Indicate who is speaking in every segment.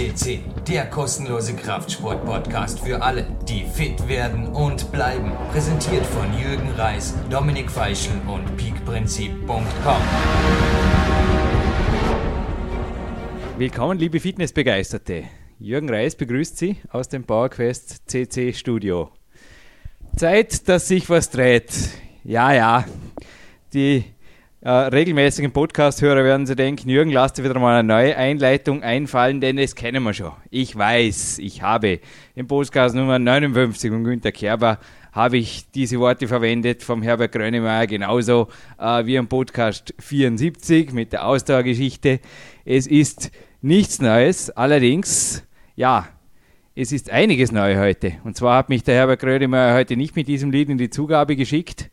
Speaker 1: FCC, der kostenlose Kraftsport-Podcast für alle, die fit werden und bleiben. Präsentiert von Jürgen Reis, Dominik Feischl und peakprinzip.com.
Speaker 2: Willkommen, liebe Fitnessbegeisterte. Jürgen Reis begrüßt Sie aus dem PowerQuest CC Studio. Zeit, dass sich was dreht. Ja, ja, die äh, regelmäßigen Podcast-Hörer werden Sie denken, Jürgen, lass dir wieder mal eine neue Einleitung einfallen, denn das kennen wir schon. Ich weiß, ich habe im Podcast Nummer 59 von Günter Kerber habe ich diese Worte verwendet vom Herbert Grönemeyer genauso äh, wie im Podcast 74 mit der Ausdauergeschichte. Es ist nichts Neues, allerdings, ja, es ist einiges neu heute. Und zwar hat mich der Herbert Grönemeyer heute nicht mit diesem Lied in die Zugabe geschickt,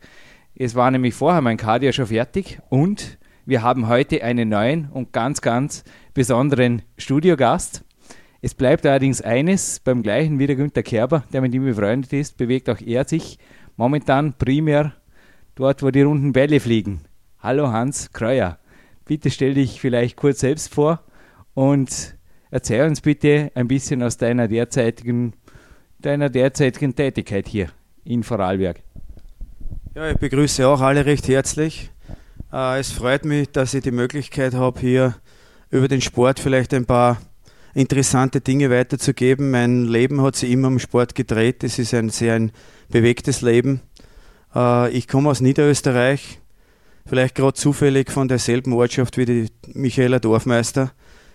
Speaker 2: es war nämlich vorher mein Cardio schon fertig und wir haben heute einen neuen und ganz, ganz besonderen Studiogast. Es bleibt allerdings eines, beim gleichen wie der Günther Kerber, der mit ihm befreundet ist, bewegt auch er sich momentan primär dort, wo die runden Bälle fliegen. Hallo Hans Kreuer, bitte stell dich vielleicht kurz selbst vor und erzähl uns bitte ein bisschen aus deiner derzeitigen, deiner derzeitigen Tätigkeit hier in Vorarlberg.
Speaker 3: Ja, ich begrüße auch alle recht herzlich. Äh, es freut mich, dass ich die Möglichkeit habe, hier über den Sport vielleicht ein paar interessante Dinge weiterzugeben. Mein Leben hat sich immer um Sport gedreht. Es ist ein sehr ein bewegtes Leben. Äh, ich komme aus Niederösterreich, vielleicht gerade zufällig von derselben Ortschaft wie die Michaela Dorfmeister,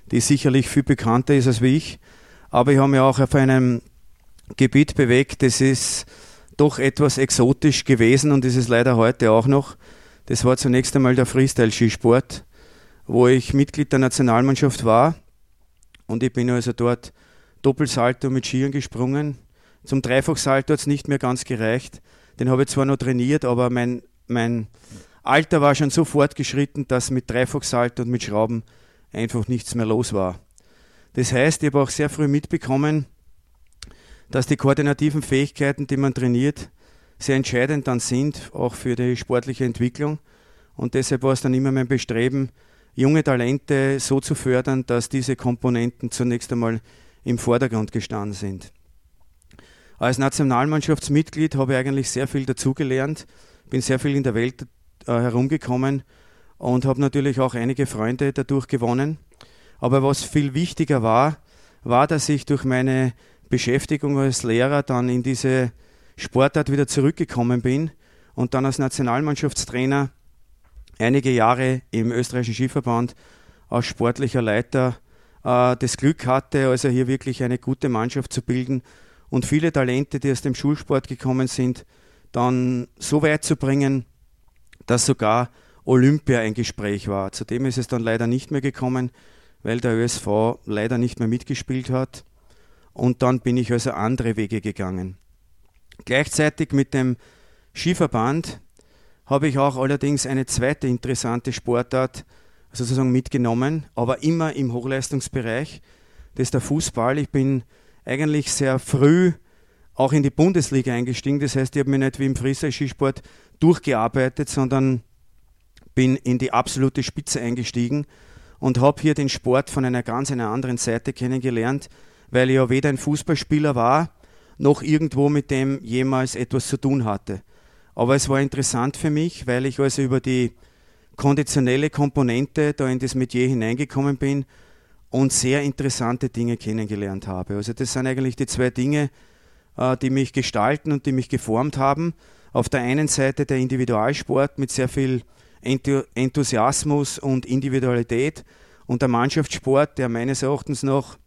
Speaker 3: die sicherlich viel bekannter ist als wie ich. Aber ich habe mich auch auf einem Gebiet bewegt, das ist doch etwas exotisch gewesen und ist es leider heute auch noch. Das war zunächst einmal der Freestyle-Skisport, wo ich Mitglied der Nationalmannschaft war und ich bin also dort Doppelsalto mit Skiern gesprungen. Zum Dreifachsalto hat es nicht mehr ganz gereicht. Den habe ich zwar noch trainiert, aber mein, mein Alter war schon so fortgeschritten, dass mit Dreifachsalto und mit Schrauben einfach nichts mehr los war. Das heißt, ich habe auch sehr früh mitbekommen, dass die koordinativen Fähigkeiten, die man trainiert, sehr entscheidend dann sind, auch für die sportliche Entwicklung. Und deshalb war es dann immer mein Bestreben, junge Talente so zu fördern, dass diese Komponenten zunächst einmal im Vordergrund gestanden sind. Als Nationalmannschaftsmitglied habe ich eigentlich sehr viel dazugelernt, bin sehr viel in der Welt äh, herumgekommen und habe natürlich auch einige Freunde dadurch gewonnen. Aber was viel wichtiger war, war, dass ich durch meine Beschäftigung als Lehrer dann in diese Sportart wieder zurückgekommen bin und dann als Nationalmannschaftstrainer einige Jahre im österreichischen Skiverband als sportlicher Leiter äh, das Glück hatte, also hier wirklich eine gute Mannschaft zu bilden und viele Talente, die aus dem Schulsport gekommen sind, dann so weit zu bringen, dass sogar Olympia ein Gespräch war. Zudem ist es dann leider nicht mehr gekommen, weil der ÖSV leider nicht mehr mitgespielt hat und dann bin ich also andere Wege gegangen. Gleichzeitig mit dem Skiverband habe ich auch allerdings eine zweite interessante Sportart sozusagen mitgenommen, aber immer im Hochleistungsbereich. Das ist der Fußball. Ich bin eigentlich sehr früh auch in die Bundesliga eingestiegen. Das heißt, ich habe mich nicht wie im Freestyle-Skisport durchgearbeitet, sondern bin in die absolute Spitze eingestiegen und habe hier den Sport von einer ganz einer anderen Seite kennengelernt, weil ich ja weder ein Fußballspieler war, noch irgendwo mit dem jemals etwas zu tun hatte. Aber es war interessant für mich, weil ich also über die konditionelle Komponente da in das Metier hineingekommen bin und sehr interessante Dinge kennengelernt habe. Also das sind eigentlich die zwei Dinge, äh, die mich gestalten und die mich geformt haben. Auf der einen Seite der Individualsport mit sehr viel Enthusiasmus und Individualität und der Mannschaftssport, der meines Erachtens noch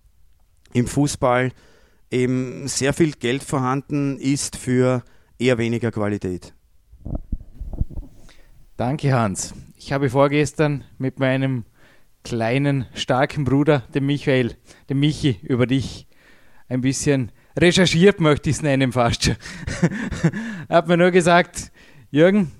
Speaker 3: im Fußball eben sehr viel Geld vorhanden ist für eher weniger Qualität.
Speaker 2: Danke, Hans. Ich habe vorgestern mit meinem kleinen, starken Bruder, dem Michael, dem Michi, über dich ein bisschen recherchiert, möchte ich es nennen fast schon. hat mir nur gesagt, Jürgen,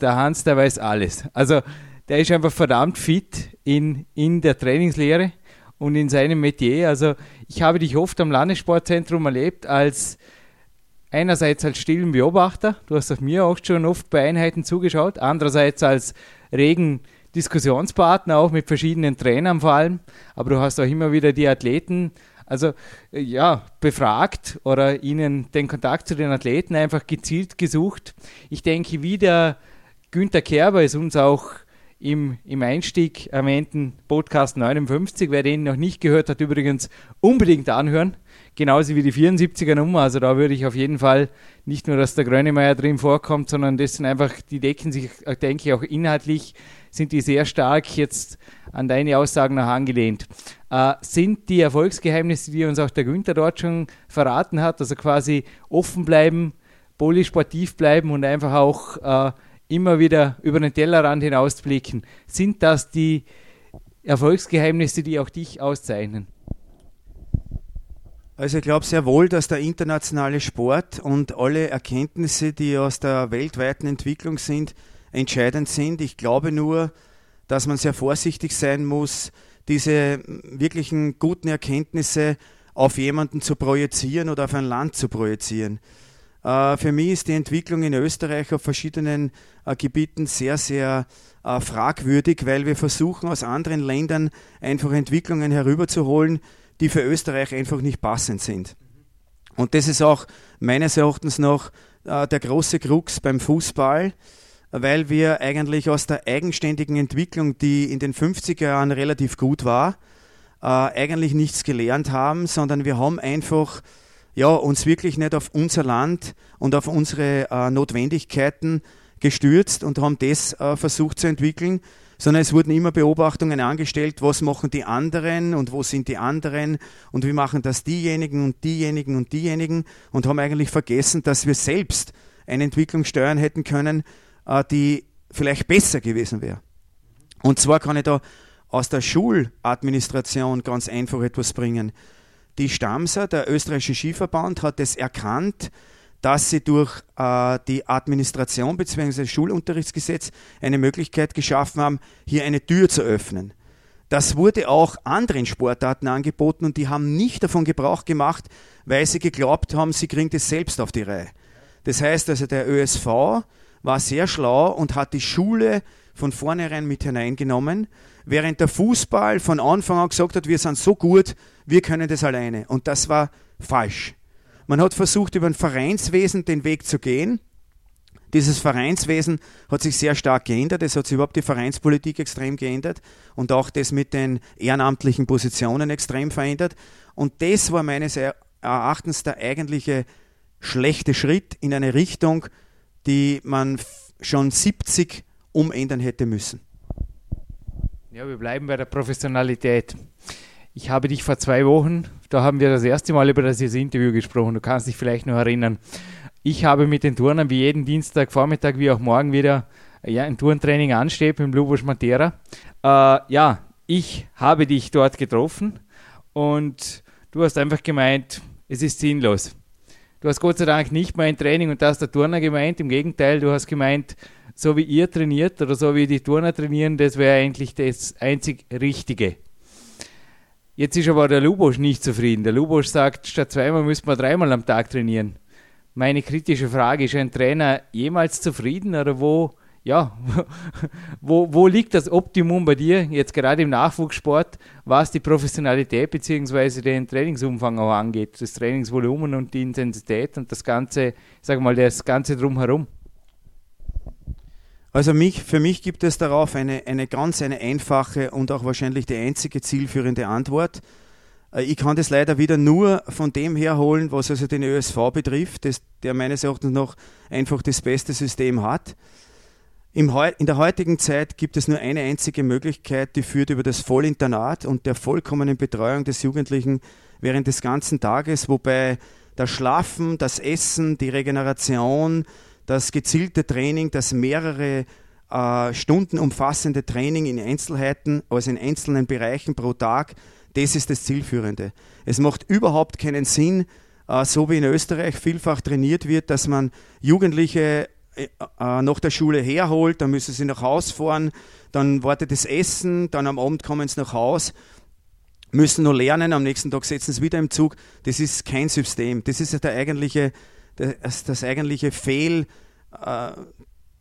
Speaker 2: der Hans, der weiß alles. Also der ist einfach verdammt fit in, in der Trainingslehre und in seinem Metier. Also ich habe dich oft am Landessportzentrum erlebt als einerseits als stillen Beobachter, du hast auf mir auch schon oft bei Einheiten zugeschaut, andererseits als regen Diskussionspartner, auch mit verschiedenen Trainern vor allem, aber du hast auch immer wieder die Athleten, also äh, ja, befragt oder ihnen den Kontakt zu den Athleten einfach gezielt gesucht. Ich denke, wie der Günther Kerber es uns auch im, im Einstieg erwähnten Podcast 59, wer den noch nicht gehört hat, übrigens unbedingt anhören genauso wie die 74er Nummer. Also da würde ich auf jeden Fall nicht nur, dass der Grönemeyer drin vorkommt, sondern das sind einfach, die decken sich, denke ich, auch inhaltlich, sind die sehr stark jetzt an deine Aussagen noch angelehnt. Äh, sind die Erfolgsgeheimnisse, die uns auch der Günther dort schon verraten hat, also quasi offen bleiben, polysportiv bleiben und einfach auch äh, immer wieder über den Tellerrand hinausblicken, sind das die Erfolgsgeheimnisse, die auch dich auszeichnen?
Speaker 3: Also ich glaube sehr wohl, dass der internationale Sport und alle Erkenntnisse, die aus der weltweiten Entwicklung sind, entscheidend sind. Ich glaube nur, dass man sehr vorsichtig sein muss, diese wirklichen guten Erkenntnisse auf jemanden zu projizieren oder auf ein Land zu projizieren. Äh, für mich ist die Entwicklung in Österreich auf verschiedenen äh, Gebieten sehr, sehr äh, fragwürdig, weil wir versuchen, aus anderen Ländern einfach Entwicklungen herüberzuholen, die für Österreich einfach nicht passend sind. Und das ist auch meines Erachtens noch der große Krux beim Fußball, weil wir eigentlich aus der eigenständigen Entwicklung, die in den 50er Jahren relativ gut war, eigentlich nichts gelernt haben, sondern wir haben einfach ja, uns wirklich nicht auf unser Land und auf unsere äh, Notwendigkeiten gestürzt und haben das äh, versucht zu entwickeln sondern es wurden immer Beobachtungen angestellt, was machen die anderen und wo sind die anderen und wie machen das diejenigen und diejenigen und diejenigen und haben eigentlich vergessen, dass wir selbst eine Entwicklung steuern hätten können, äh, die vielleicht besser gewesen wäre. Und zwar kann ich da aus der Schuladministration ganz einfach etwas bringen. Die Stamser, der österreichische Skiverband, hat es erkannt, dass sie durch äh, die Administration bzw. Schulunterrichtsgesetz eine Möglichkeit geschaffen haben, hier eine Tür zu öffnen. Das wurde auch anderen Sportarten angeboten und die haben nicht davon Gebrauch gemacht, weil sie geglaubt haben, sie kriegen das selbst auf die Reihe. Das heißt also, der ÖSV war sehr schlau und hat die Schule von vornherein mit hineingenommen, während der Fußball von Anfang an gesagt hat, wir sind so gut, wir können das alleine. Und das war falsch. Man hat versucht, über ein Vereinswesen den Weg zu gehen. Dieses Vereinswesen hat sich sehr stark geändert. Es hat sich überhaupt die Vereinspolitik extrem geändert und auch das mit den ehrenamtlichen Positionen extrem verändert. Und das war meines Erachtens der eigentliche schlechte Schritt in eine Richtung, die man schon 70 umändern hätte müssen.
Speaker 2: Ja, wir bleiben bei der Professionalität. Ich habe dich vor zwei Wochen, da haben wir das erste Mal über das Interview gesprochen, du kannst dich vielleicht noch erinnern. Ich habe mit den Turnern wie jeden Dienstag, Vormittag wie auch morgen wieder ja, ein Turntraining ansteht im Lubosch Matera. Äh, ja, ich habe dich dort getroffen und du hast einfach gemeint, es ist sinnlos. Du hast Gott sei Dank nicht mein Training und das der Turner gemeint. Im Gegenteil, du hast gemeint, so wie ihr trainiert oder so wie die Turner trainieren, das wäre eigentlich das einzig Richtige. Jetzt ist aber der Lubosch nicht zufrieden. Der Lubosch sagt, statt zweimal müssen wir dreimal am Tag trainieren. Meine kritische Frage, ist ein Trainer jemals zufrieden oder wo, ja, wo, wo liegt das Optimum bei dir, jetzt gerade im Nachwuchssport, was die Professionalität bzw. den Trainingsumfang auch angeht, das Trainingsvolumen und die Intensität und das Ganze, sag mal, das Ganze drumherum?
Speaker 3: Also mich, für mich gibt es darauf eine, eine ganz eine einfache und auch wahrscheinlich die einzige zielführende Antwort. Äh, ich kann das leider wieder nur von dem herholen, was also den ÖSV betrifft, das, der meines Erachtens noch einfach das beste System hat. In der heutigen Zeit gibt es nur eine einzige Möglichkeit, die führt über das Vollinternat und der vollkommenen Betreuung des Jugendlichen während des ganzen Tages, wobei das Schlafen, das Essen, die Regeneration, das gezielte Training, das mehrere äh, Stunden umfassende Training in Einzelheiten, also in einzelnen Bereichen pro Tag, das ist das Zielführende. Es macht überhaupt keinen Sinn, äh, so wie in Österreich vielfach trainiert wird, dass man Jugendliche äh, äh nach der Schule herholt, dann müssen sie nach Hause fahren, dann wartet das Essen, dann am Abend kommen sie nach Hause, müssen nur lernen, am nächsten Tag setzen sie wieder im Zug. Das ist kein System. Das ist der eigentliche das, das eigentliche Fehl, äh,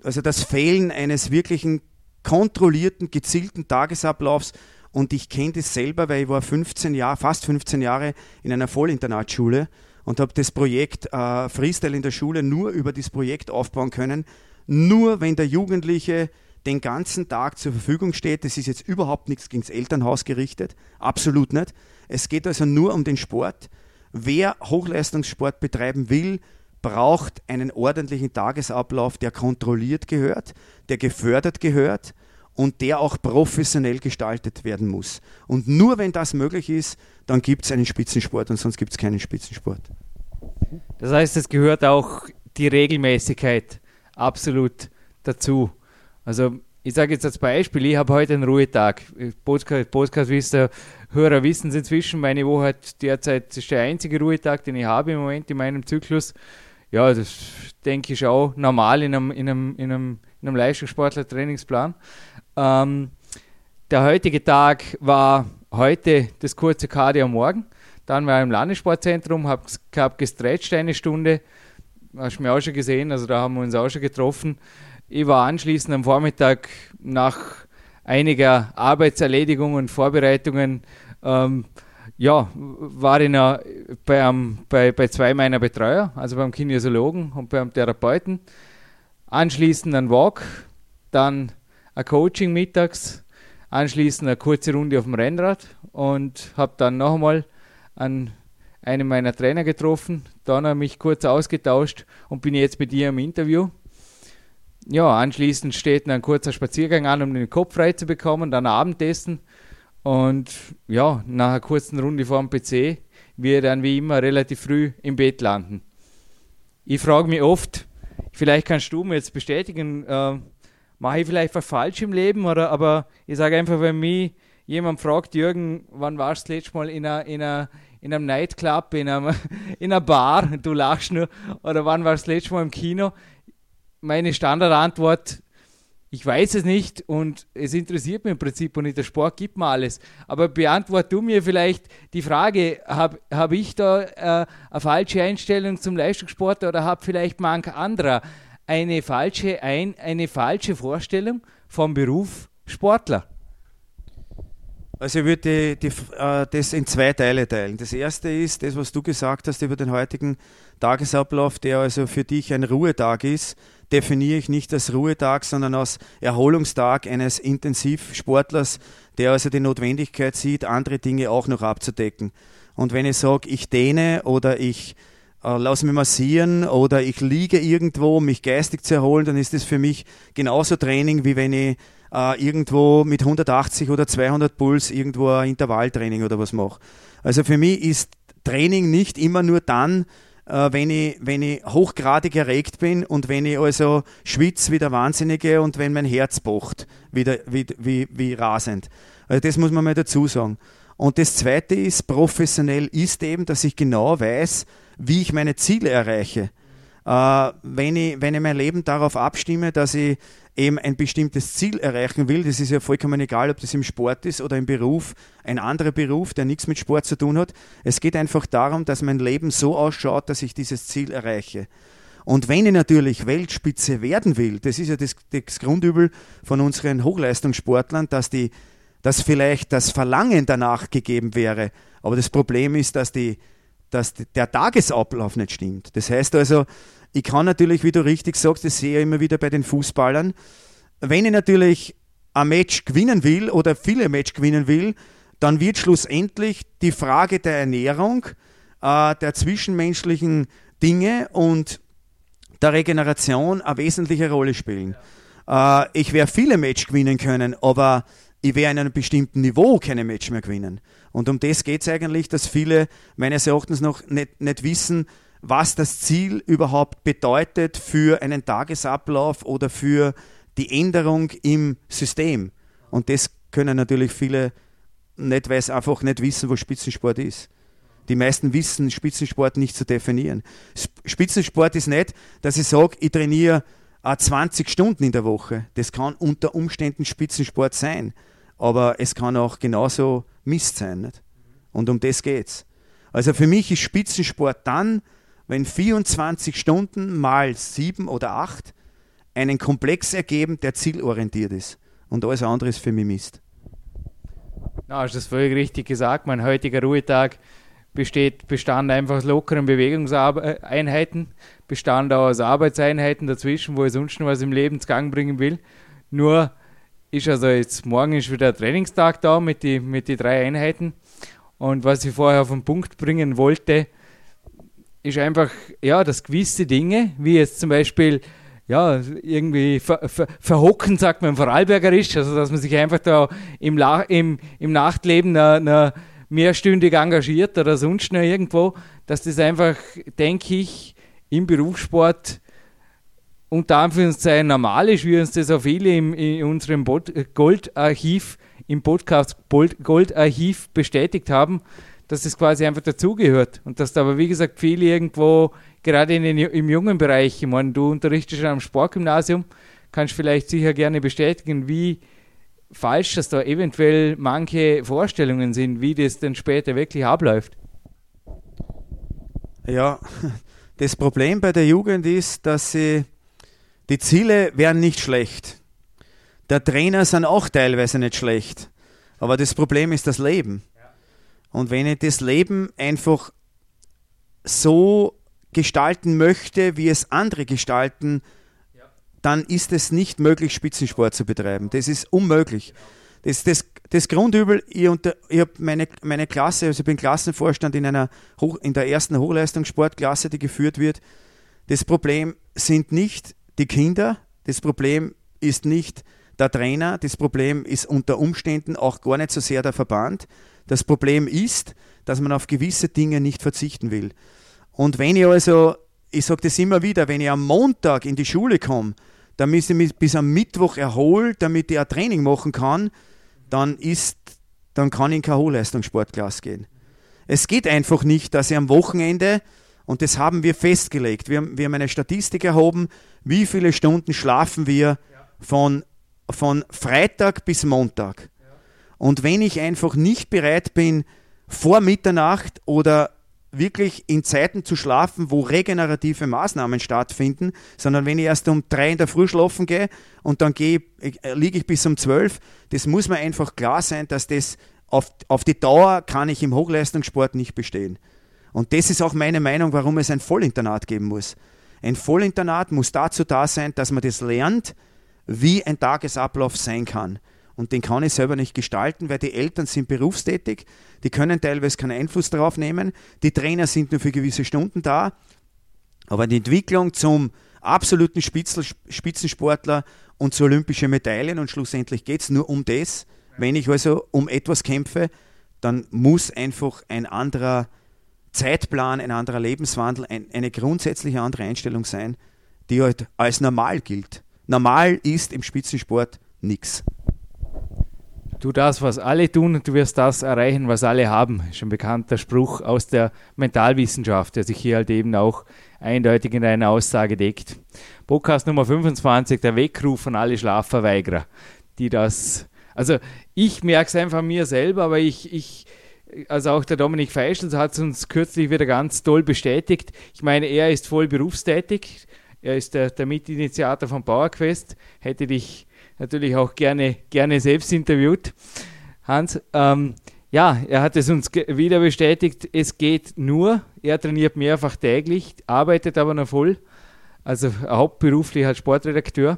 Speaker 3: also das Fehlen eines wirklichen kontrollierten, gezielten Tagesablaufs. Und ich kenne das selber, weil ich war 15 Jahre, fast 15 Jahre in einer Vollinternatschule und habe das Projekt äh, Freestyle in der Schule nur über das Projekt aufbauen können. Nur wenn der Jugendliche den ganzen Tag zur Verfügung steht. Das ist jetzt überhaupt nichts gegen das Elternhaus gerichtet. Absolut nicht. Es geht also nur um den Sport. Wer Hochleistungssport betreiben will, braucht einen ordentlichen Tagesablauf, der kontrolliert gehört, der gefördert gehört und der auch professionell gestaltet werden muss. Und nur wenn das möglich ist, dann gibt es einen Spitzensport und sonst gibt es keinen Spitzensport.
Speaker 2: Das heißt, es gehört auch die Regelmäßigkeit absolut dazu. Also ich sage jetzt als Beispiel, ich habe heute einen Ruhetag. Podcast, Podcast wisst ihr, Hörer wissen es inzwischen, meine Woche hat derzeit ist der einzige Ruhetag, den ich habe im Moment in meinem Zyklus. Ja, das denke ich auch normal in einem, in einem, in einem, in einem Leistungssportler-Trainingsplan. Ähm, der heutige Tag war heute das kurze Cardio am Morgen. Dann war ich im Landessportzentrum, habe hab gestretcht eine Stunde. Hast du mir auch schon gesehen, also da haben wir uns auch schon getroffen. Ich war anschließend am Vormittag nach einiger Arbeitserledigung und Vorbereitungen ähm, ja, war ich bei, um, bei, bei zwei meiner Betreuer, also beim Kinesiologen und beim Therapeuten. Anschließend ein Walk, dann ein Coaching mittags, anschließend eine kurze Runde auf dem Rennrad und habe dann noch einmal an einen meiner Trainer getroffen, dann mich kurz ausgetauscht und bin jetzt mit ihr im Interview. Ja, anschließend steht ein kurzer Spaziergang an, um den Kopf frei zu bekommen, dann Abendessen und ja, nach einer kurzen Runde vor dem PC wir dann wie immer relativ früh im Bett landen. Ich frage mich oft, vielleicht kannst du mir jetzt bestätigen, äh, mache ich vielleicht was falsch im Leben oder aber ich sage einfach, wenn mich jemand fragt, Jürgen, wann warst du das letzte Mal in einer, in einer in einem Nightclub, in, einem, in einer Bar, du lachst nur, oder wann warst du das letzte Mal im Kino? meine Standardantwort, ich weiß es nicht und es interessiert mich im Prinzip und der Sport gibt mir alles. Aber beantwort du mir vielleicht die Frage, habe hab ich da äh, eine falsche Einstellung zum Leistungssport oder habe vielleicht manch anderer eine falsche, ein, eine falsche Vorstellung vom Beruf Sportler?
Speaker 3: Also ich würde die, die, äh, das in zwei Teile teilen. Das erste ist das, was du gesagt hast über den heutigen Tagesablauf, der also für dich ein Ruhetag ist definiere ich nicht als Ruhetag, sondern als Erholungstag eines Intensivsportlers, der also die Notwendigkeit sieht, andere Dinge auch noch abzudecken. Und wenn ich sage, ich dehne oder ich äh, lasse mich massieren oder ich liege irgendwo, um mich geistig zu erholen, dann ist das für mich genauso Training, wie wenn ich äh, irgendwo mit 180 oder 200 Puls irgendwo ein Intervalltraining oder was mache. Also für mich ist Training nicht immer nur dann, äh, wenn, ich, wenn ich hochgradig erregt bin und wenn ich also schwitze wie der Wahnsinnige und wenn mein Herz pocht, wie, der, wie, wie, wie rasend. Also das muss man mal dazu sagen. Und das Zweite ist, professionell ist eben, dass ich genau weiß, wie ich meine Ziele erreiche. Äh, wenn, ich, wenn ich mein Leben darauf abstimme, dass ich eben ein bestimmtes Ziel erreichen will, das ist ja vollkommen egal, ob das im Sport ist oder im Beruf, ein anderer Beruf, der nichts mit Sport zu tun hat. Es geht einfach darum, dass mein Leben so ausschaut, dass ich dieses Ziel erreiche. Und wenn ich natürlich Weltspitze werden will, das ist ja das, das Grundübel von unseren Hochleistungssportlern, dass, die, dass vielleicht das Verlangen danach gegeben wäre. Aber das Problem ist, dass, die, dass der Tagesablauf nicht stimmt. Das heißt also, ich kann natürlich, wie du richtig sagst, das sehe ich immer wieder bei den Fußballern, wenn ich natürlich ein Match gewinnen will oder viele Match gewinnen will, dann wird schlussendlich die Frage der Ernährung, äh, der zwischenmenschlichen Dinge und der Regeneration eine wesentliche Rolle spielen. Äh, ich werde viele Match gewinnen können, aber ich werde in einem bestimmten Niveau keine Match mehr gewinnen. Und um das geht es eigentlich, dass viele meines Erachtens noch nicht, nicht wissen, was das Ziel überhaupt bedeutet für einen Tagesablauf oder für die Änderung im System. Und das können natürlich viele nicht, weil sie einfach nicht wissen, was Spitzensport ist. Die meisten wissen Spitzensport nicht zu definieren. Spitzensport ist nicht, dass ich sage, ich trainiere 20 Stunden in der Woche. Das kann unter Umständen Spitzensport sein. Aber es kann auch genauso Mist sein. Nicht? Und um das geht's. Also für mich ist Spitzensport dann, wenn 24 Stunden mal 7 oder 8 einen Komplex ergeben, der zielorientiert ist. und alles andere ist für mich Mist.
Speaker 2: Na, hast du das völlig richtig gesagt. Mein heutiger Ruhetag besteht, bestand einfach aus lockeren Bewegungseinheiten, bestand auch aus Arbeitseinheiten dazwischen, wo ich sonst noch was im Leben zu Gang bringen will. Nur ist also jetzt morgen ist wieder Trainingstag da mit den mit die drei Einheiten. Und was ich vorher auf den Punkt bringen wollte, ist einfach, ja, dass gewisse Dinge, wie jetzt zum Beispiel, ja, irgendwie ver, ver, verhocken, sagt man im Vorarlbergerisch, also dass man sich einfach da im, La im, im Nachtleben na, na mehrstündig engagiert oder sonst noch irgendwo, dass das einfach, denke ich, im Berufssport unter Anführungszeichen normal ist, wie uns das auch viele im, in unserem Goldarchiv, im Podcast Goldarchiv bestätigt haben, dass das quasi einfach dazugehört. Und dass da aber, wie gesagt, viele irgendwo, gerade den, im jungen Bereich, ich meine, du unterrichtest am Sportgymnasium, kannst vielleicht sicher gerne bestätigen, wie falsch, dass da eventuell manche Vorstellungen sind, wie das dann später wirklich abläuft.
Speaker 3: Ja, das Problem bei der Jugend ist, dass sie die Ziele wären nicht schlecht. Der Trainer sind auch teilweise nicht schlecht. Aber das Problem ist das Leben. Und wenn ich das Leben einfach so gestalten möchte, wie es andere gestalten, dann ist es nicht möglich, Spitzensport zu betreiben. Das ist unmöglich. Das, das, das Grundübel, ich, ich habe meine, meine Klasse, also ich bin Klassenvorstand in, einer Hoch, in der ersten Hochleistungssportklasse, die geführt wird. Das Problem sind nicht die Kinder, das Problem ist nicht der Trainer, das Problem ist unter Umständen auch gar nicht so sehr der Verband. Das Problem ist, dass man auf gewisse Dinge nicht verzichten will. Und wenn ich also, ich sage das immer wieder, wenn ich am Montag in die Schule komme, damit ich mich bis am Mittwoch erhole, damit ich ein Training machen kann, dann ist, dann kann ich in keine Hochleistungssportklasse gehen. Es geht einfach nicht, dass ich am Wochenende, und das haben wir festgelegt, wir haben, wir haben eine Statistik erhoben, wie viele Stunden schlafen wir von, von Freitag bis Montag. Und wenn ich einfach nicht bereit bin, vor Mitternacht oder wirklich in Zeiten zu schlafen, wo regenerative Maßnahmen stattfinden, sondern wenn ich erst um drei in der Früh schlafen gehe und dann gehe, äh, liege ich bis um zwölf, das muss mir einfach klar sein, dass das auf, auf die Dauer kann ich im Hochleistungssport nicht bestehen. Und das ist auch meine Meinung, warum es ein Vollinternat geben muss. Ein Vollinternat muss dazu da sein, dass man das lernt, wie ein Tagesablauf sein kann und den kann ich selber nicht gestalten, weil die Eltern sind berufstätig, die können teilweise keinen Einfluss darauf nehmen, die Trainer sind nur für gewisse Stunden da, aber die Entwicklung zum absoluten Spitzensportler und zu olympischen Medaillen und schlussendlich geht es nur um das. Wenn ich also um etwas kämpfe, dann muss einfach ein anderer Zeitplan, ein anderer Lebenswandel, ein, eine grundsätzliche andere Einstellung sein, die halt als normal gilt. Normal ist im Spitzensport nichts.
Speaker 2: Tu das, was alle tun, du wirst das erreichen, was alle haben. Ein bekannter Spruch aus der Mentalwissenschaft, der sich hier halt eben auch eindeutig in einer Aussage deckt. Podcast Nummer 25, der Weckruf von alle Schlafverweigerer, die das, also ich merke es einfach mir selber, aber ich, ich, also auch der Dominik Feischl hat es uns kürzlich wieder ganz toll bestätigt. Ich meine, er ist voll berufstätig, er ist der, der Mitinitiator von PowerQuest, hätte dich natürlich auch gerne, gerne selbst interviewt. Hans, ähm, ja, er hat es uns wieder bestätigt, es geht nur, er trainiert mehrfach täglich, arbeitet aber noch voll, also hauptberuflich als Sportredakteur.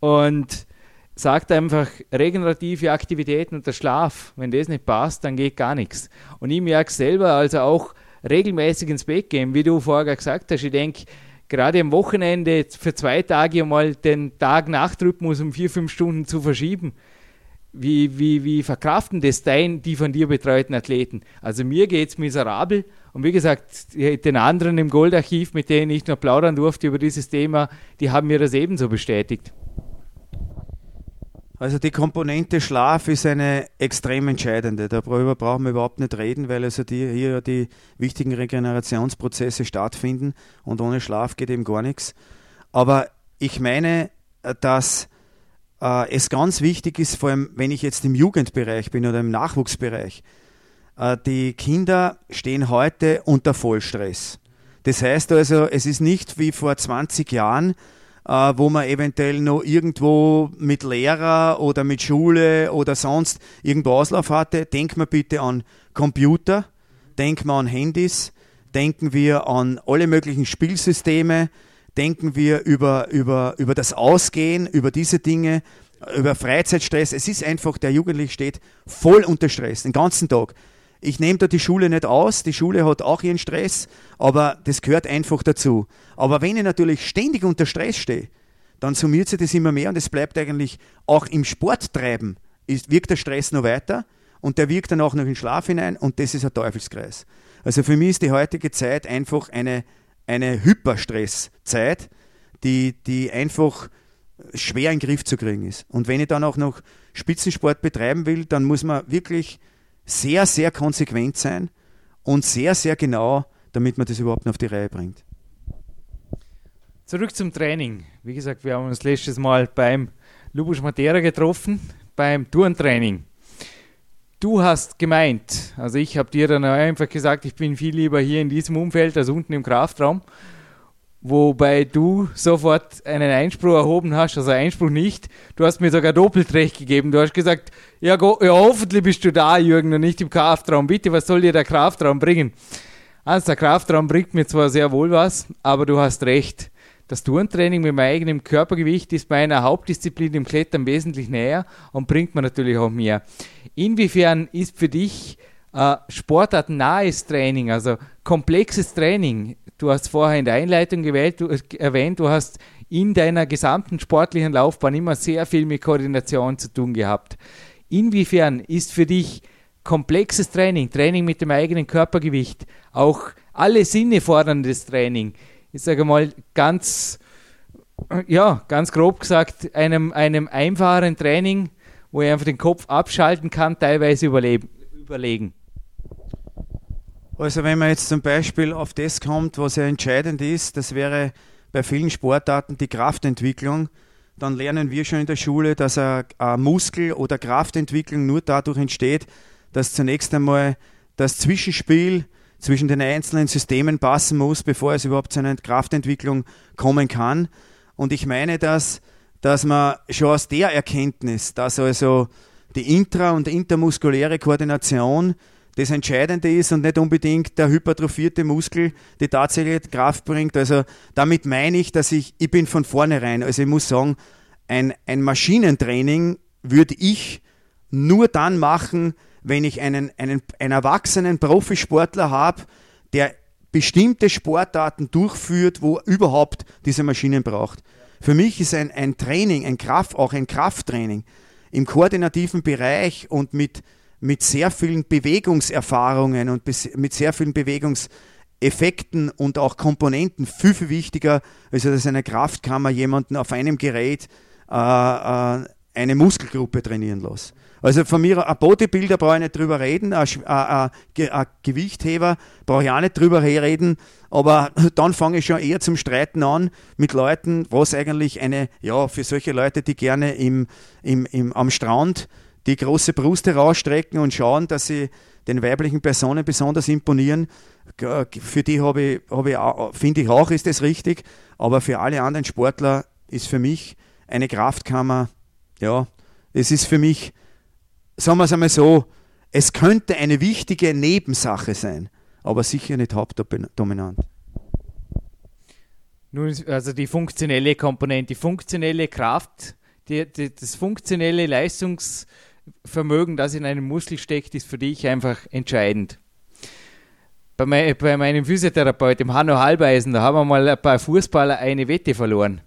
Speaker 2: Und sagt einfach regenerative Aktivitäten und der Schlaf, wenn das nicht passt, dann geht gar nichts. Und ich merke selber, also auch regelmäßig ins Bett gehen, wie du vorher gesagt hast, ich denke, gerade am Wochenende für zwei Tage mal den Tag-Nacht-Rhythmus um vier, fünf Stunden zu verschieben. Wie, wie, wie verkraften das dein, die von dir betreuten Athleten? Also mir geht es miserabel und wie gesagt, den anderen im Goldarchiv, mit denen ich noch plaudern durfte über dieses Thema, die haben mir das ebenso bestätigt.
Speaker 3: Also die Komponente Schlaf ist eine extrem entscheidende. Darüber brauchen wir überhaupt nicht reden, weil also die, hier die wichtigen Regenerationsprozesse stattfinden und ohne Schlaf geht eben gar nichts. Aber ich meine, dass äh, es ganz wichtig ist, vor allem wenn ich jetzt im Jugendbereich bin oder im Nachwuchsbereich, äh, die Kinder stehen heute unter Vollstress. Das heißt also, es ist nicht wie vor 20 Jahren, äh, wo man eventuell noch irgendwo mit Lehrer oder mit Schule oder sonst irgendwo Auslauf hatte, denkt man bitte an Computer, denken wir an Handys, denken wir an alle möglichen Spielsysteme, denken wir über, über, über das Ausgehen, über diese Dinge, über Freizeitstress. Es ist einfach, der Jugendliche steht voll unter Stress, den ganzen Tag. Ich nehme da die Schule nicht aus, die Schule hat auch ihren Stress, aber das gehört einfach dazu. Aber wenn ich natürlich ständig unter Stress stehe, dann summiert sich das immer mehr und es bleibt eigentlich auch im Sporttreiben, ist, wirkt der Stress noch weiter und der wirkt dann auch noch in den Schlaf hinein und das ist ein Teufelskreis. Also für mich ist die heutige Zeit einfach eine, eine Hyperstresszeit, die, die einfach schwer in den Griff zu kriegen ist. Und wenn ich dann auch noch Spitzensport betreiben will, dann muss man wirklich sehr, sehr konsequent sein und sehr, sehr genau, damit man das überhaupt noch auf die Reihe bringt.
Speaker 2: Zurück zum Training. Wie gesagt, wir haben uns letztes Mal beim Lubus Matera getroffen, beim Turntraining. Du hast gemeint, also ich habe dir dann einfach gesagt, ich bin viel lieber hier in diesem Umfeld als unten im Kraftraum wobei du sofort einen Einspruch erhoben hast, also Einspruch nicht. Du hast mir sogar doppelt recht gegeben. Du hast gesagt, ja, go, ja hoffentlich bist du da, Jürgen, und nicht im Kraftraum. Bitte, was soll dir der Kraftraum bringen? Also der Kraftraum bringt mir zwar sehr wohl was, aber du hast recht. Das Turntraining mit meinem eigenen Körpergewicht ist meiner Hauptdisziplin im Klettern wesentlich näher und bringt mir natürlich auch mehr. Inwiefern ist für dich äh, sportartennahes Training, also komplexes Training, Du hast vorher in der Einleitung gewählt, du, äh, erwähnt, du hast in deiner gesamten sportlichen Laufbahn immer sehr viel mit Koordination zu tun gehabt. Inwiefern ist für dich komplexes Training, Training mit dem eigenen Körpergewicht, auch alle Sinne forderndes Training, ich sage mal ganz, ja, ganz grob gesagt, einem, einem einfachen Training, wo ich einfach den Kopf abschalten kann, teilweise überleben, überlegen?
Speaker 3: Also wenn man jetzt zum Beispiel auf das kommt, was ja entscheidend ist, das wäre bei vielen Sportarten die Kraftentwicklung, dann lernen wir schon in der Schule, dass eine, Muskel- oder Kraftentwicklung nur dadurch entsteht, dass zunächst einmal das Zwischenspiel zwischen den einzelnen Systemen passen muss, bevor es überhaupt zu einer Kraftentwicklung kommen kann. Und ich meine, dass, dass man schon aus der Erkenntnis, dass also die intra- und intermuskuläre Koordination das Entscheidende ist und nicht unbedingt der hypertrophierte Muskel, die tatsächliche Kraft bringt. Also damit meine ich, dass ich, ich bin von vornherein, also ich muss sagen, ein, ein Maschinentraining würde ich nur dann machen, wenn ich einen, einen, einen erwachsenen Profisportler habe, der bestimmte Sportarten durchführt, wo überhaupt diese Maschinen braucht. Für mich ist ein, ein Training, ein Kraft, auch ein Krafttraining im koordinativen Bereich und mit, mit sehr vielen Bewegungserfahrungen und mit sehr vielen Bewegungseffekten und auch Komponenten viel, viel wichtiger, als dass eine Kraftkammer jemanden auf einem Gerät äh, äh, eine Muskelgruppe trainieren lässt. Also von mir, ein Bodybuilder brauche ich nicht drüber reden, ein, ein, ein Gewichtheber brauche ich auch nicht drüber reden, aber dann fange ich schon eher zum Streiten an mit Leuten, was eigentlich eine, ja, für solche Leute, die gerne im, im, im, am Strand die große Brust herausstrecken und schauen, dass sie den weiblichen Personen besonders imponieren. Für die habe ich, habe ich, finde ich auch, ist das richtig. Aber für alle anderen Sportler ist für mich eine Kraftkammer, ja, es ist für mich, sagen wir es einmal so, es könnte eine wichtige Nebensache sein, aber sicher nicht hauptdominant.
Speaker 2: Nun, also die funktionelle Komponente, die funktionelle Kraft, die, die, das funktionelle Leistungs- Vermögen, das in einem Muskel steckt, ist für dich einfach entscheidend. Bei, mein, bei meinem Physiotherapeut, dem Hanno Halbeisen, da haben wir mal ein paar Fußballer eine Wette verloren.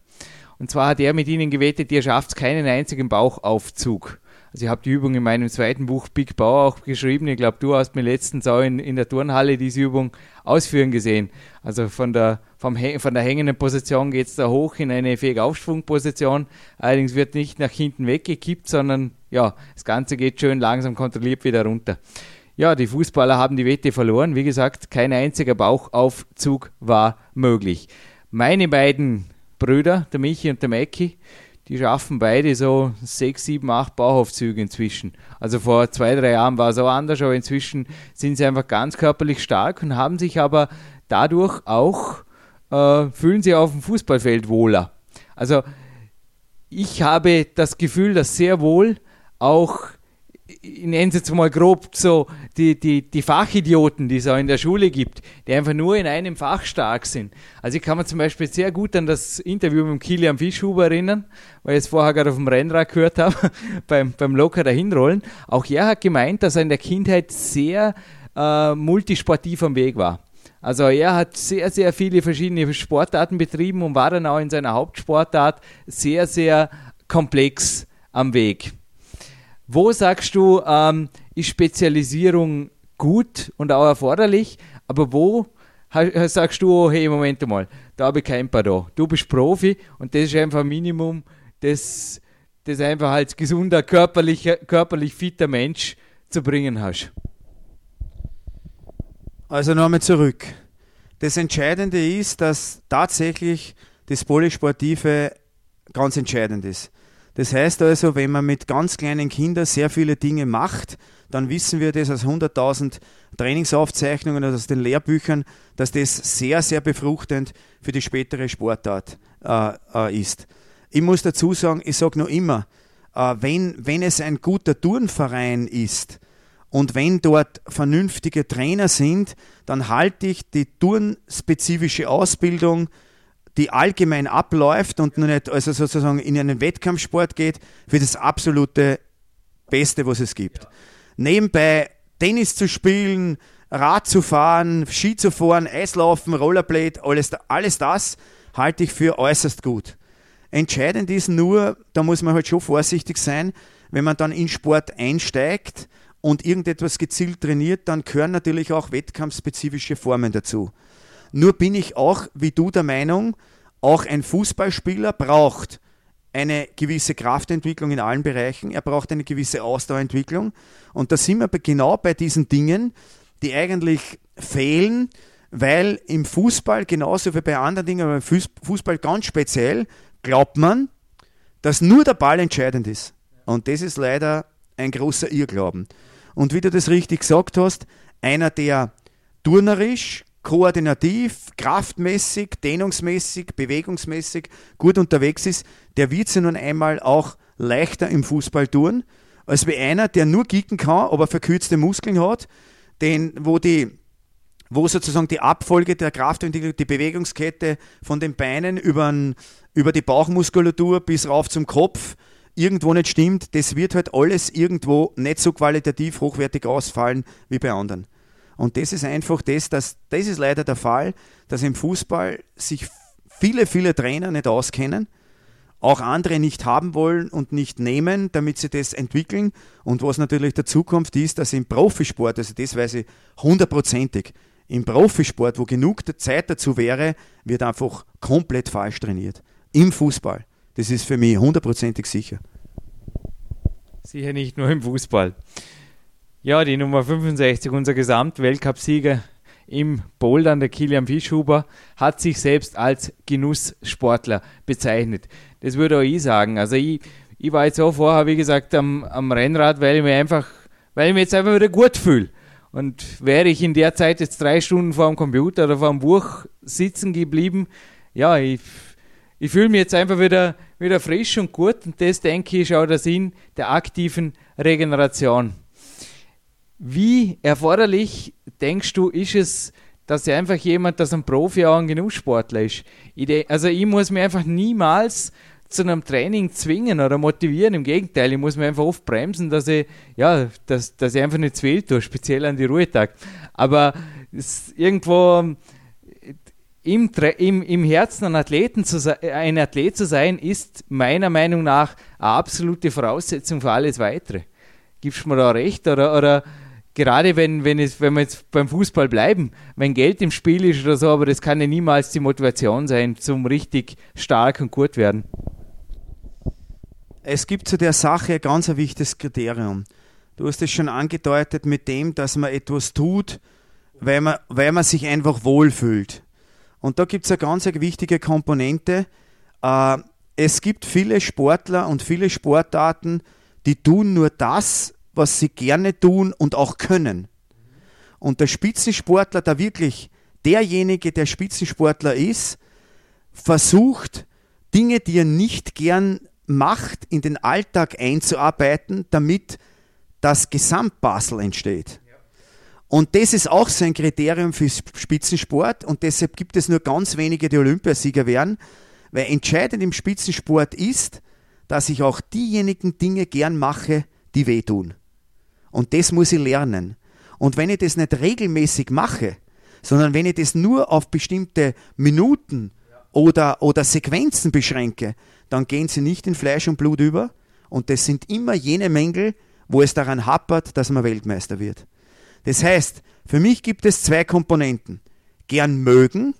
Speaker 2: Und zwar hat er mit ihnen gewettet, ihr schafft keinen einzigen Bauchaufzug. Also ich habe die Übung in meinem zweiten Buch Big Bau auch geschrieben. Ich glaube, du hast mir letztens auch in, in der Turnhalle diese Übung ausführen gesehen. Also von der, vom, von der hängenden Position geht es da hoch in eine Fähigaufschwungposition. Allerdings wird nicht nach hinten weggekippt, sondern ja, das Ganze geht schön langsam kontrolliert wieder runter. Ja, die Fußballer haben die Wette verloren. Wie gesagt, kein einziger Bauchaufzug war möglich. Meine beiden Brüder, der Michi und der Mäcki, die schaffen beide so sechs, sieben, acht Bauchaufzüge inzwischen. Also vor zwei, drei Jahren war es auch anders, aber inzwischen sind sie einfach ganz körperlich stark und haben sich aber dadurch auch, äh, fühlen sie auf dem Fußballfeld wohler. Also ich habe das Gefühl, dass sehr wohl auch ich nenne es jetzt mal grob so, die, die, die Fachidioten, die es auch in der Schule gibt, die einfach nur in einem Fach stark sind. Also ich kann mir zum Beispiel sehr gut an das Interview mit Kilian Fischhuber erinnern, weil ich es vorher gerade auf dem Rennrad gehört habe, beim, beim Locker dahinrollen. Auch er hat gemeint, dass er in der Kindheit sehr äh, multisportiv am Weg war. Also er hat sehr, sehr viele verschiedene Sportarten betrieben und war dann auch in seiner Hauptsportart sehr, sehr komplex am Weg. Wo sagst du, ähm, ist Spezialisierung gut und auch erforderlich, aber wo sagst du, hey, Moment mal, da habe ich kein Pardon. Du bist Profi und das ist einfach ein Minimum, das, das einfach als gesunder, körperlich, körperlich fitter Mensch zu bringen hast.
Speaker 3: Also nochmal zurück. Das Entscheidende ist, dass tatsächlich das Polysportive ganz entscheidend ist. Das heißt also, wenn man mit ganz kleinen Kindern sehr viele Dinge macht, dann wissen wir das aus 100.000 Trainingsaufzeichnungen oder aus den Lehrbüchern, dass das sehr, sehr befruchtend für die spätere Sportart äh, äh, ist. Ich muss dazu sagen, ich sage noch immer, äh, wenn, wenn es ein guter Turnverein ist und wenn dort vernünftige Trainer sind, dann halte ich die turnspezifische Ausbildung die allgemein abläuft und nur nicht also sozusagen in einen Wettkampfsport geht, für das absolute Beste, was es gibt. Ja. Nebenbei Tennis zu spielen, Rad zu fahren, Ski zu fahren, Eislaufen, Rollerblade, alles, alles das halte ich für äußerst gut. Entscheidend ist nur, da muss man halt schon vorsichtig sein, wenn man dann in Sport einsteigt und irgendetwas gezielt trainiert, dann gehören natürlich auch wettkampfspezifische Formen dazu. Nur bin ich auch, wie du, der Meinung, auch ein Fußballspieler braucht eine gewisse Kraftentwicklung in allen Bereichen, er braucht eine gewisse Ausdauerentwicklung. Und da sind wir genau bei diesen Dingen, die eigentlich fehlen, weil im Fußball genauso wie bei anderen Dingen, aber im Fußball ganz speziell, glaubt man, dass nur der Ball entscheidend ist. Und das ist leider ein großer Irrglauben. Und wie du das richtig gesagt hast, einer, der turnerisch, koordinativ, kraftmäßig, dehnungsmäßig, bewegungsmäßig gut unterwegs ist, der wird sie nun einmal auch leichter im Fußball tun, als wie einer, der nur kicken kann, aber verkürzte Muskeln hat, den, wo die wo sozusagen die Abfolge der Kraftentwicklung, die Bewegungskette von den Beinen über, über die Bauchmuskulatur bis rauf zum Kopf irgendwo nicht stimmt, das wird halt alles irgendwo nicht so qualitativ hochwertig ausfallen wie bei anderen. Und das ist einfach das, dass, das ist leider der Fall, dass im Fußball sich viele, viele Trainer nicht auskennen, auch andere nicht haben wollen und nicht nehmen, damit sie das entwickeln. Und was natürlich der Zukunft ist, dass im Profisport, also das weiß ich hundertprozentig, im Profisport, wo genug Zeit dazu wäre, wird einfach komplett falsch trainiert. Im Fußball. Das ist für mich hundertprozentig sicher.
Speaker 2: Sicher nicht nur im Fußball. Ja, die Nummer 65, unser Gesamtweltcupsieger im Bouldern, der Kilian Fischhuber, hat sich selbst als Genusssportler bezeichnet. Das würde auch ich sagen. Also ich, ich war jetzt so vorher, wie gesagt, am, am Rennrad, weil ich mir einfach, weil ich mich jetzt einfach wieder gut fühle. Und wäre ich in der Zeit jetzt drei Stunden vor dem Computer oder vor dem Buch sitzen geblieben, ja, ich, ich fühle mich jetzt einfach wieder, wieder frisch und gut und das, denke ich, ist auch der Sinn der aktiven Regeneration. Wie erforderlich denkst du, ist es, dass einfach jemand, das ein Profi auch ein Genusssportler ist? Also ich muss mir einfach niemals zu einem Training zwingen oder motivieren. Im Gegenteil, ich muss mir einfach oft bremsen, dass ich, ja, dass, dass ich einfach nicht zu viel tue, speziell an die Ruhetag. Aber irgendwo im, im, im Herzen ein, Athleten zu ein Athlet zu sein, ist meiner Meinung nach eine absolute Voraussetzung für alles Weitere. Gibst du mir da recht? Oder, oder gerade wenn, wenn, es, wenn wir jetzt beim Fußball bleiben, wenn Geld im Spiel ist oder so, aber das kann ja niemals die Motivation sein, zum richtig stark und gut werden.
Speaker 3: Es gibt zu der Sache ein ganz wichtiges Kriterium. Du hast es schon angedeutet mit dem, dass man etwas tut, weil man, weil man sich einfach wohlfühlt. Und da gibt es eine ganz wichtige Komponente. Äh, es gibt viele Sportler und viele Sportarten, die tun nur das, was sie gerne tun und auch können. Und der Spitzensportler, der wirklich derjenige, der Spitzensportler ist, versucht, Dinge, die er nicht gern macht, in den Alltag einzuarbeiten, damit das Gesamtbasel entsteht. Und das ist auch so ein Kriterium für Spitzensport und deshalb gibt es nur ganz wenige, die Olympiasieger werden, weil entscheidend im Spitzensport ist, dass ich auch diejenigen Dinge gern mache, die wehtun. Und das muss ich lernen. Und wenn ich das nicht regelmäßig mache, sondern wenn ich das nur auf bestimmte Minuten oder, oder Sequenzen beschränke, dann gehen sie nicht in Fleisch und Blut über. Und das sind immer jene Mängel, wo es daran happert, dass man Weltmeister wird. Das heißt, für mich gibt es zwei Komponenten. Gern mögen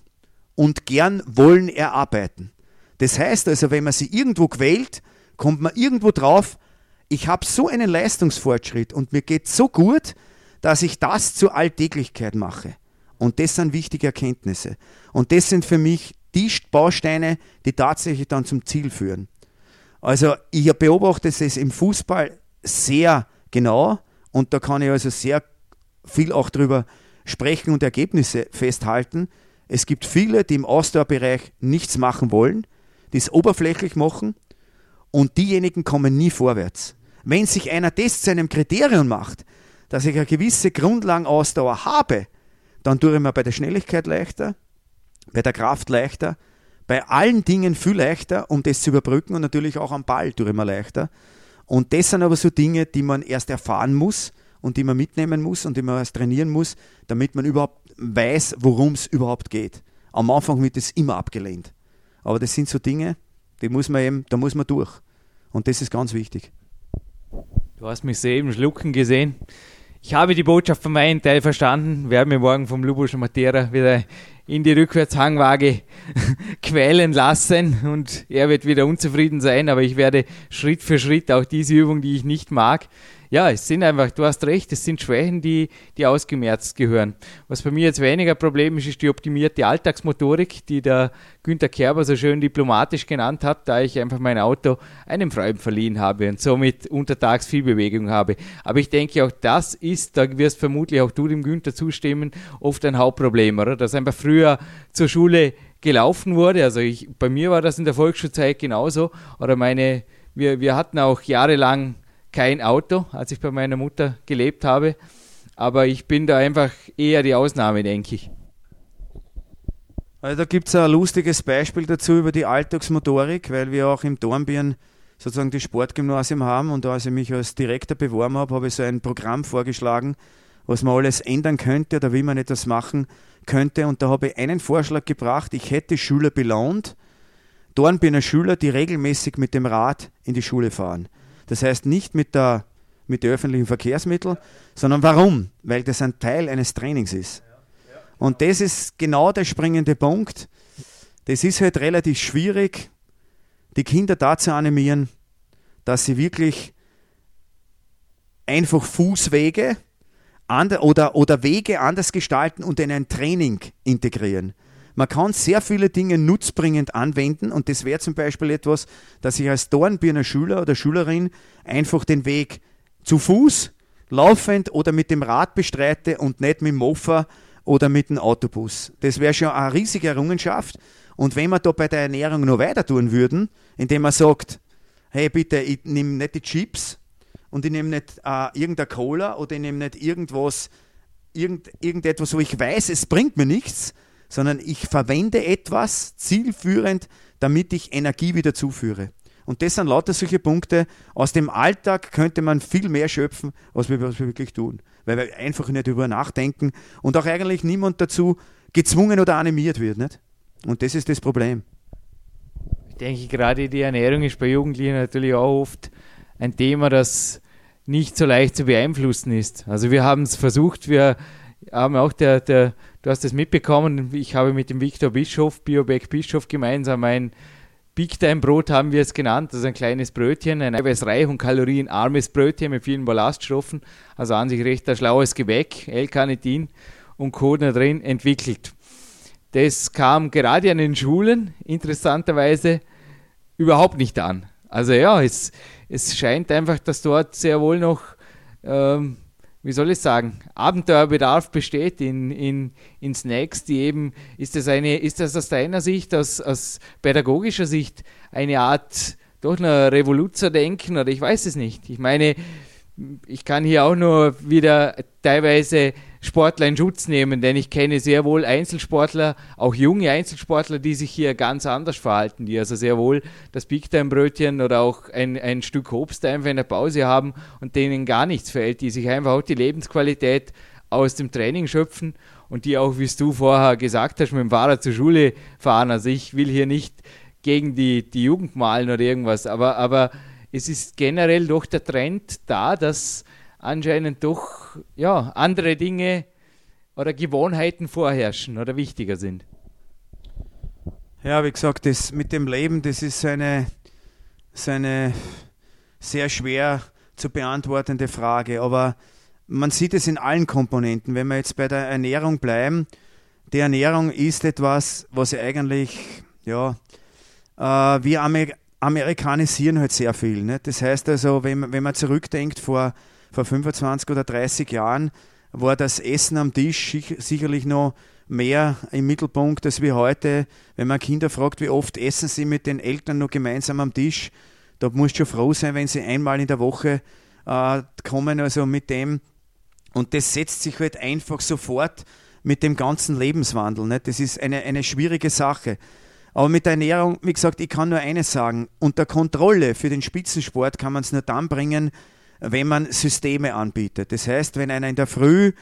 Speaker 3: und gern wollen erarbeiten. Das heißt also, wenn man sie irgendwo quält, kommt man irgendwo drauf, ich habe so einen Leistungsfortschritt und mir geht so gut, dass ich das zur Alltäglichkeit mache. Und das sind wichtige Erkenntnisse. Und das sind für mich die Bausteine, die tatsächlich dann zum Ziel führen. Also ich beobachte es im Fußball sehr genau und da kann ich also sehr viel auch darüber sprechen und Ergebnisse festhalten. Es gibt viele, die im Ausdauerbereich nichts machen wollen, die es oberflächlich machen und diejenigen kommen nie vorwärts. Wenn sich einer das zu einem Kriterium macht, dass ich eine gewisse Grundlagenausdauer habe, dann tue ich mir bei der Schnelligkeit leichter, bei der Kraft leichter, bei allen Dingen viel leichter, um das zu überbrücken und natürlich auch am Ball tue ich mir leichter. Und das sind aber so Dinge, die man erst erfahren muss und die man mitnehmen muss und die man erst trainieren muss, damit man überhaupt weiß, worum es überhaupt geht. Am Anfang wird es immer abgelehnt. Aber das sind so Dinge, die muss man eben, da muss man durch. Und das ist ganz wichtig.
Speaker 2: Du hast mich soeben schlucken gesehen. Ich habe die Botschaft von meinem Teil verstanden. Werden wir morgen vom Lubuscher Matera wieder in die Rückwärtshangwaage quälen lassen und er wird wieder unzufrieden sein, aber ich werde Schritt für Schritt auch diese Übung, die ich nicht mag, ja, es sind einfach, du hast recht, es sind Schwächen, die, die ausgemerzt gehören. Was bei mir jetzt weniger Problem ist, ist die optimierte Alltagsmotorik, die der Günther Kerber so schön diplomatisch genannt hat, da ich einfach mein Auto einem Freund verliehen habe und somit untertags viel Bewegung habe. Aber ich denke auch das ist, da wirst vermutlich auch du dem Günther zustimmen, oft ein Hauptproblem, oder? Dass einfach früher zur Schule gelaufen wurde. Also ich, bei mir war das in der Volksschulzeit genauso. Oder meine, wir, wir hatten auch jahrelang kein Auto, als ich bei meiner Mutter gelebt habe. Aber ich bin da einfach eher die Ausnahme, denke ich.
Speaker 3: Also da gibt es ein lustiges Beispiel dazu über die Alltagsmotorik, weil wir auch im Dornbirn sozusagen die Sportgymnasium haben und als ich mich als Direktor beworben habe, habe ich so ein Programm vorgeschlagen, was man alles ändern könnte oder wie man etwas machen könnte. Und da habe ich einen Vorschlag gebracht, ich hätte Schüler belohnt, Dornbirner Schüler, die regelmäßig mit dem Rad in die Schule fahren. Das heißt nicht mit der mit den öffentlichen Verkehrsmitteln, sondern warum? Weil das ein Teil eines Trainings ist. Und das ist genau der springende Punkt. Das ist halt relativ schwierig, die Kinder dazu animieren, dass sie wirklich einfach Fußwege oder, oder Wege anders gestalten und in ein Training integrieren. Man kann sehr viele Dinge nutzbringend anwenden und das wäre zum Beispiel etwas, dass ich als Dornbirner Schüler oder Schülerin einfach den Weg zu Fuß, laufend oder mit dem Rad bestreite und nicht mit dem Mofa oder mit dem Autobus. Das wäre schon eine riesige Errungenschaft. Und wenn wir da bei der Ernährung noch weiter tun würden, indem man sagt, hey bitte, ich nehme nicht die Chips und ich nehme nicht äh, irgendeine Cola oder ich nehme nicht irgendwas, irgend, irgendetwas, wo ich weiß, es bringt mir nichts, sondern ich verwende etwas zielführend, damit ich Energie wieder zuführe. Und das sind lauter solche Punkte. Aus dem Alltag könnte man viel mehr schöpfen, als wir, was wir wirklich tun. Weil wir einfach nicht darüber nachdenken und auch eigentlich niemand dazu gezwungen oder animiert wird. Nicht? Und das ist das Problem.
Speaker 2: Ich denke, gerade die Ernährung ist bei Jugendlichen natürlich auch oft ein Thema, das nicht so leicht zu beeinflussen ist. Also wir haben es versucht, wir haben auch der, der, du hast es mitbekommen, ich habe mit dem Viktor Bischof, Biobeck Bischof gemeinsam ein Big Time Brot haben wir es genannt, also ein kleines Brötchen, ein eiweißreich und kalorienarmes Brötchen mit vielen Ballaststoffen, also an sich recht ein schlaues Gebäck, L-Carnitin und Co. da drin entwickelt. Das kam gerade an den Schulen interessanterweise überhaupt nicht an. Also ja, es, es scheint einfach, dass dort sehr wohl noch ähm, wie soll ich sagen, Abenteuerbedarf besteht in, in, in Snacks, die eben, ist das eine, ist das aus deiner Sicht, aus, aus pädagogischer Sicht eine Art doch einer Revoluzer denken oder ich weiß es nicht. Ich meine, ich kann hier auch nur wieder teilweise Sportler in Schutz nehmen, denn ich kenne sehr wohl Einzelsportler, auch junge Einzelsportler, die sich hier ganz anders verhalten, die also sehr wohl das Big Time Brötchen oder auch ein, ein Stück Obst einfach in der Pause haben und denen gar nichts fällt, die sich einfach auch die Lebensqualität aus dem Training schöpfen und die auch, wie du vorher gesagt hast, mit dem Fahrrad zur Schule fahren. Also ich will hier nicht gegen die, die Jugend malen oder irgendwas, aber, aber es ist generell doch der Trend da, dass anscheinend doch ja, andere Dinge oder Gewohnheiten vorherrschen oder wichtiger sind.
Speaker 3: Ja, wie gesagt, das mit dem Leben, das ist eine, eine sehr schwer zu beantwortende Frage. Aber man sieht es in allen Komponenten. Wenn wir jetzt bei der Ernährung bleiben, die Ernährung ist etwas, was eigentlich, ja, äh, wir Amer amerikanisieren halt sehr viel. Ne? Das heißt also, wenn, wenn man zurückdenkt vor vor 25 oder 30 Jahren war das Essen am Tisch sicherlich noch mehr im Mittelpunkt als wie heute. Wenn man Kinder fragt, wie oft essen sie mit den Eltern noch gemeinsam am Tisch, da musst du schon froh sein, wenn sie einmal in der Woche äh, kommen, also mit dem. Und das setzt sich halt einfach sofort mit dem ganzen Lebenswandel. Nicht? Das ist eine, eine schwierige Sache. Aber mit der Ernährung, wie gesagt, ich kann nur eines sagen, unter Kontrolle für den Spitzensport kann man es nur dann bringen, wenn man Systeme anbietet. Das heißt, wenn einer in der Früh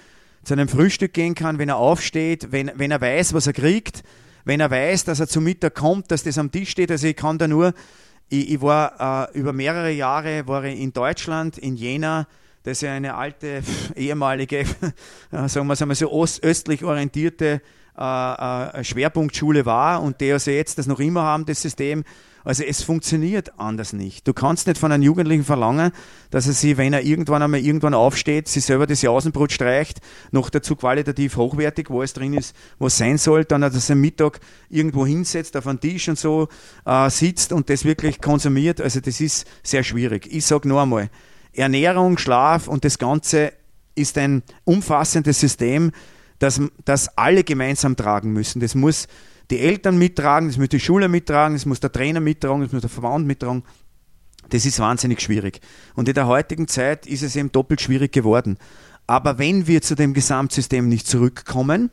Speaker 3: zu einem Frühstück gehen kann, wenn er aufsteht, wenn, wenn er weiß, was er kriegt, wenn er weiß, dass er zum Mittag kommt, dass das am Tisch steht. Also ich kann da nur, ich, ich war äh, über mehrere Jahre war ich in Deutschland, in Jena, das ist ja eine alte, ehemalige, sagen wir es einmal so östlich orientierte äh, äh, Schwerpunktschule war und die also jetzt das noch immer haben, das System. Also es funktioniert anders nicht. Du kannst nicht von einem Jugendlichen verlangen, dass er sich, wenn er irgendwann einmal irgendwann aufsteht, sich selber das Jausenbrot streicht, noch dazu qualitativ hochwertig, wo es drin ist, was sein soll, dann dass er Mittag irgendwo hinsetzt, auf einen Tisch und so äh, sitzt und das wirklich konsumiert. Also das ist sehr schwierig. Ich sage nur einmal, Ernährung, Schlaf und das Ganze ist ein umfassendes System, das, das alle gemeinsam tragen müssen. Das muss die Eltern mittragen, das muss die Schule mittragen, das muss der Trainer mittragen, das muss der Verband mittragen. Das ist wahnsinnig schwierig. Und in der heutigen Zeit ist es eben doppelt schwierig geworden. Aber wenn wir zu dem Gesamtsystem nicht zurückkommen,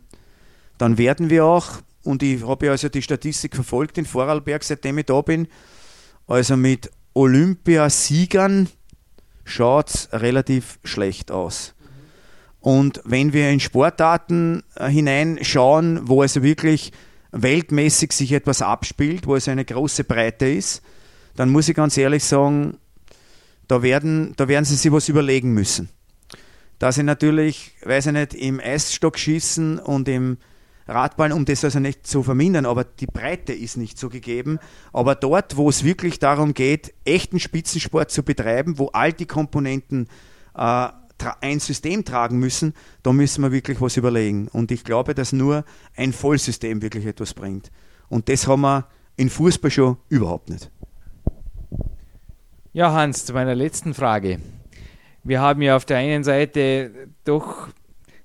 Speaker 3: dann werden wir auch, und ich habe ja also die Statistik verfolgt in Vorarlberg, seitdem ich da bin, also mit Olympiasiegern schaut es relativ schlecht aus. Und wenn wir in Sportarten äh, hineinschauen, wo also wirklich weltmäßig sich etwas abspielt, wo es eine große Breite ist, dann muss ich ganz ehrlich sagen, da werden, da werden sie sich was überlegen müssen. Da sie natürlich, weiß ich nicht, im Eisstock schießen und im Radball, um das also nicht zu vermindern, aber die Breite ist nicht so gegeben. Aber dort, wo es wirklich darum geht, echten Spitzensport zu betreiben, wo all die Komponenten äh, ein System tragen müssen, da müssen wir wirklich was überlegen. Und ich glaube, dass nur ein Vollsystem wirklich etwas bringt. Und das haben wir in Fußball schon überhaupt nicht.
Speaker 2: Ja, Hans, zu meiner letzten Frage. Wir haben ja auf der einen Seite doch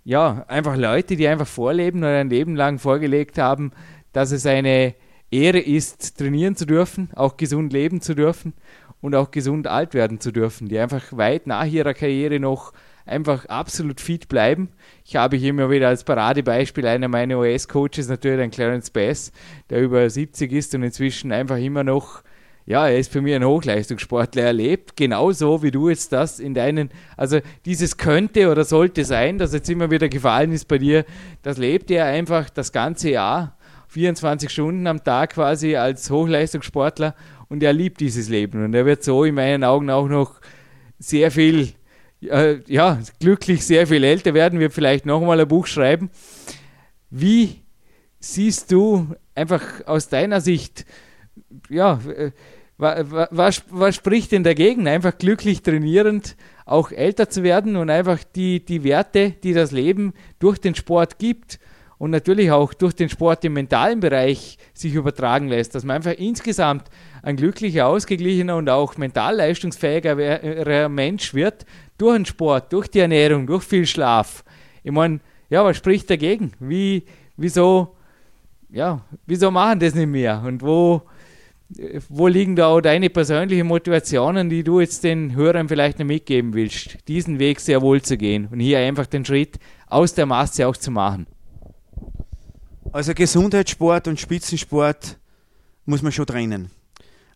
Speaker 2: ja, einfach Leute, die einfach vorleben oder ein Leben lang vorgelegt haben, dass es eine Ehre ist, trainieren zu dürfen, auch gesund leben zu dürfen und auch gesund alt werden zu dürfen, die einfach weit nach ihrer Karriere noch einfach absolut fit bleiben. Ich habe hier immer wieder als Paradebeispiel einer meiner OS-Coaches natürlich den Clarence Bass, der über 70 ist und inzwischen einfach immer noch, ja, er ist für mich ein Hochleistungssportler. Er lebt genauso, wie du jetzt das in deinen, also dieses könnte oder sollte sein, das jetzt immer wieder gefallen ist bei dir, das lebt er einfach das ganze Jahr, 24 Stunden am Tag quasi als Hochleistungssportler und er liebt dieses Leben und er wird so in meinen Augen auch noch sehr viel äh, ja, glücklich sehr viel älter werden, wir vielleicht nochmal ein Buch schreiben. Wie siehst du einfach aus deiner Sicht, ja, äh, was, was, spricht denn dagegen, einfach glücklich trainierend auch älter zu werden und einfach die, die Werte, die das Leben durch den Sport gibt und natürlich auch durch den Sport im mentalen Bereich sich übertragen lässt, dass man einfach insgesamt ein glücklicher, ausgeglichener und auch mental leistungsfähiger Mensch wird durch den Sport, durch die Ernährung, durch viel Schlaf. Ich meine, ja, was spricht dagegen? Wie, wieso, ja, wieso machen das nicht mehr? Und wo, wo liegen da auch deine persönlichen Motivationen, die du jetzt den Hörern vielleicht noch mitgeben willst, diesen Weg sehr wohl zu gehen und hier einfach den Schritt aus der Masse auch zu machen?
Speaker 3: Also Gesundheitssport und Spitzensport muss man schon trennen.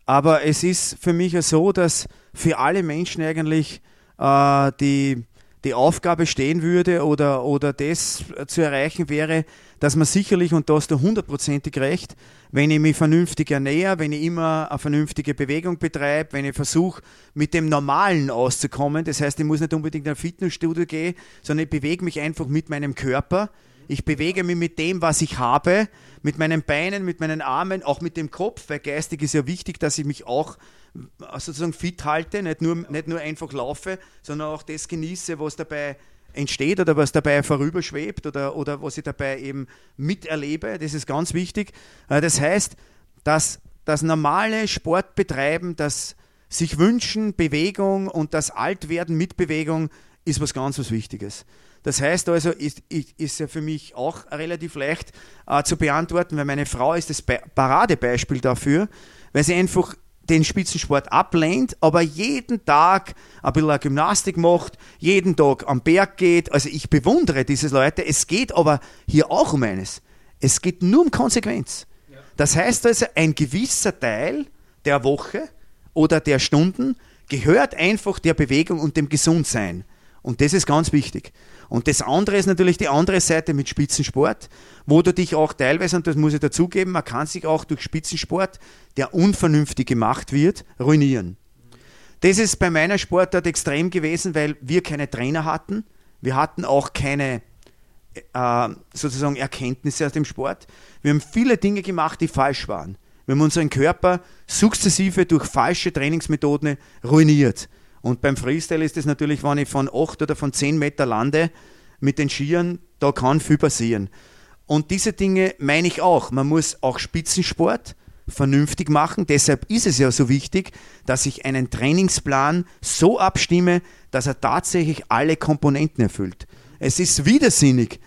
Speaker 3: Aber es ist für mich ja so, dass für alle Menschen eigentlich äh, die, die Aufgabe stehen würde oder, oder das zu erreichen wäre, dass man sicherlich, und da hast du hundertprozentig recht, wenn ich mich vernünftig ernähre, wenn ich immer eine vernünftige Bewegung betreibe, wenn ich versuche, mit dem Normalen auszukommen, das heißt, ich muss nicht unbedingt in ein Fitnessstudio gehen, sondern ich bewege mich einfach mit meinem Körper, ich bewege mich mit dem, was ich habe, mit meinen Beinen, mit meinen Armen, auch mit dem Kopf, weil geistig ist ja wichtig, dass ich mich auch sozusagen fit halte, nicht nur, nicht nur einfach laufe, sondern auch das genieße, was dabei entsteht oder was dabei vorüberschwebt oder, oder was ich dabei eben miterlebe. Das ist ganz wichtig. Äh, das heißt, dass das normale Sportbetreiben, das sich wünschen, Bewegung und das Altwerden mit Bewegung ist was ganz was Wichtiges. Das heißt also, ist, ist ja für mich auch relativ leicht äh, zu beantworten, weil meine Frau ist das Paradebeispiel dafür, weil sie einfach den Spitzensport ablehnt, aber jeden Tag ein bisschen Gymnastik macht, jeden Tag am Berg geht. Also ich bewundere diese Leute. Es geht aber hier auch um eines. Es geht nur um Konsequenz. Das heißt also, ein gewisser Teil der Woche oder der Stunden gehört einfach der Bewegung und dem Gesundsein. Und das ist ganz wichtig. Und das andere ist natürlich die andere Seite mit Spitzensport, wo du dich auch teilweise, und das muss ich dazugeben, man kann sich auch durch Spitzensport, der unvernünftig gemacht wird, ruinieren. Das ist bei meiner Sportart extrem gewesen, weil wir keine Trainer hatten. Wir hatten auch keine äh, sozusagen Erkenntnisse aus dem Sport. Wir haben viele Dinge gemacht, die falsch waren. Wir haben unseren Körper sukzessive durch falsche Trainingsmethoden ruiniert. Und beim Freestyle ist es natürlich, wenn ich von 8 oder von 10 Meter lande mit den Skiern, da kann viel passieren. Und diese Dinge meine ich auch. Man muss auch Spitzensport vernünftig machen. Deshalb ist es ja so wichtig, dass ich einen Trainingsplan so abstimme, dass er tatsächlich alle Komponenten erfüllt. Es ist widersinnig,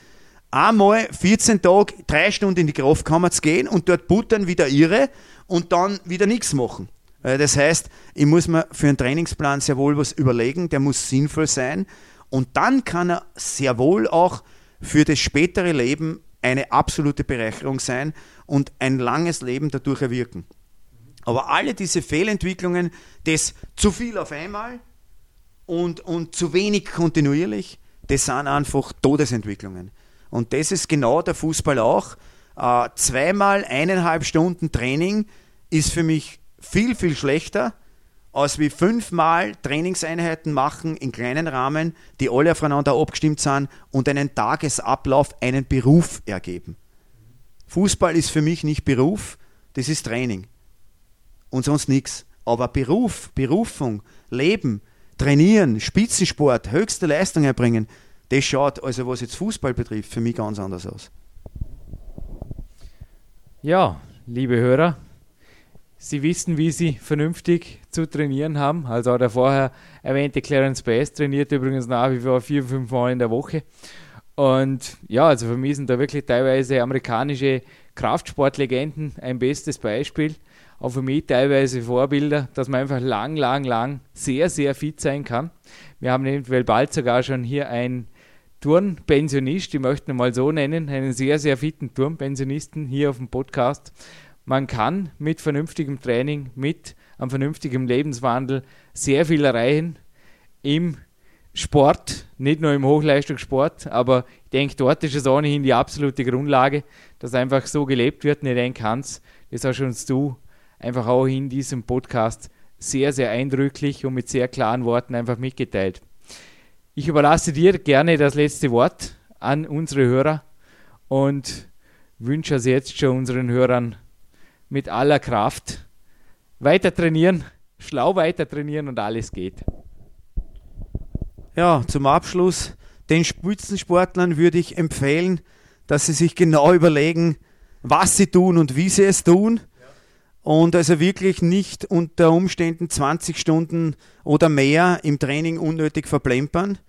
Speaker 3: einmal 14 Tage, drei Stunden in die Kraftkammer zu gehen und dort buttern wieder ihre und dann wieder nichts machen. Äh, das heißt, ich muss mir für einen Trainingsplan sehr wohl was überlegen, der muss sinnvoll sein und dann kann er sehr wohl auch für das spätere Leben eine absolute Bereicherung sein und ein langes Leben dadurch erwirken. Aber alle diese Fehlentwicklungen, das zu viel auf einmal und, und zu wenig kontinuierlich, das sind einfach Todesentwicklungen. Und das ist genau der Fußball auch. Äh, zweimal eineinhalb Stunden Training ist für mich viel, viel schlechter, als wie fünfmal Trainingseinheiten machen in kleinen Rahmen, die alle aufeinander abgestimmt sind und einen Tagesablauf, einen Beruf ergeben. Fußball ist für mich nicht Beruf, das ist Training. Und sonst nichts. Aber Beruf, Berufung, Leben, Trainieren, Spitzensport, höchste Leistung erbringen, das schaut also, was jetzt Fußball betrifft, für mich ganz anders aus.
Speaker 2: Ja, liebe Hörer, Sie wissen, wie Sie vernünftig zu trainieren haben. Also der vorher erwähnte Clarence Bass trainiert übrigens nach wie vor vier, fünf Mal in der Woche. Und ja, also für mich sind da wirklich teilweise amerikanische Kraftsportlegenden ein bestes Beispiel. Auch für mich teilweise Vorbilder, dass man einfach lang, lang, lang sehr, sehr fit sein kann. Wir haben eventuell bald sogar schon hier einen Turnpensionist, ich möchte ihn mal so nennen, einen sehr, sehr fitten Turnpensionisten hier auf dem Podcast man kann mit vernünftigem Training, mit einem vernünftigen Lebenswandel sehr viel erreichen im Sport, nicht nur im Hochleistungssport, aber ich denke, dort ist es ohnehin die absolute Grundlage, dass einfach so gelebt wird. Und ich denke, Hans, das hast uns du einfach auch in diesem Podcast sehr, sehr eindrücklich und mit sehr klaren Worten einfach mitgeteilt. Ich überlasse dir gerne das letzte Wort an unsere Hörer und wünsche also jetzt schon unseren Hörern mit aller Kraft weiter trainieren, schlau weiter trainieren und alles geht.
Speaker 3: Ja, zum Abschluss, den Spitzensportlern würde ich empfehlen, dass sie sich genau überlegen, was sie tun und wie sie es tun. Und also wirklich nicht unter Umständen 20 Stunden oder mehr im Training unnötig verplempern.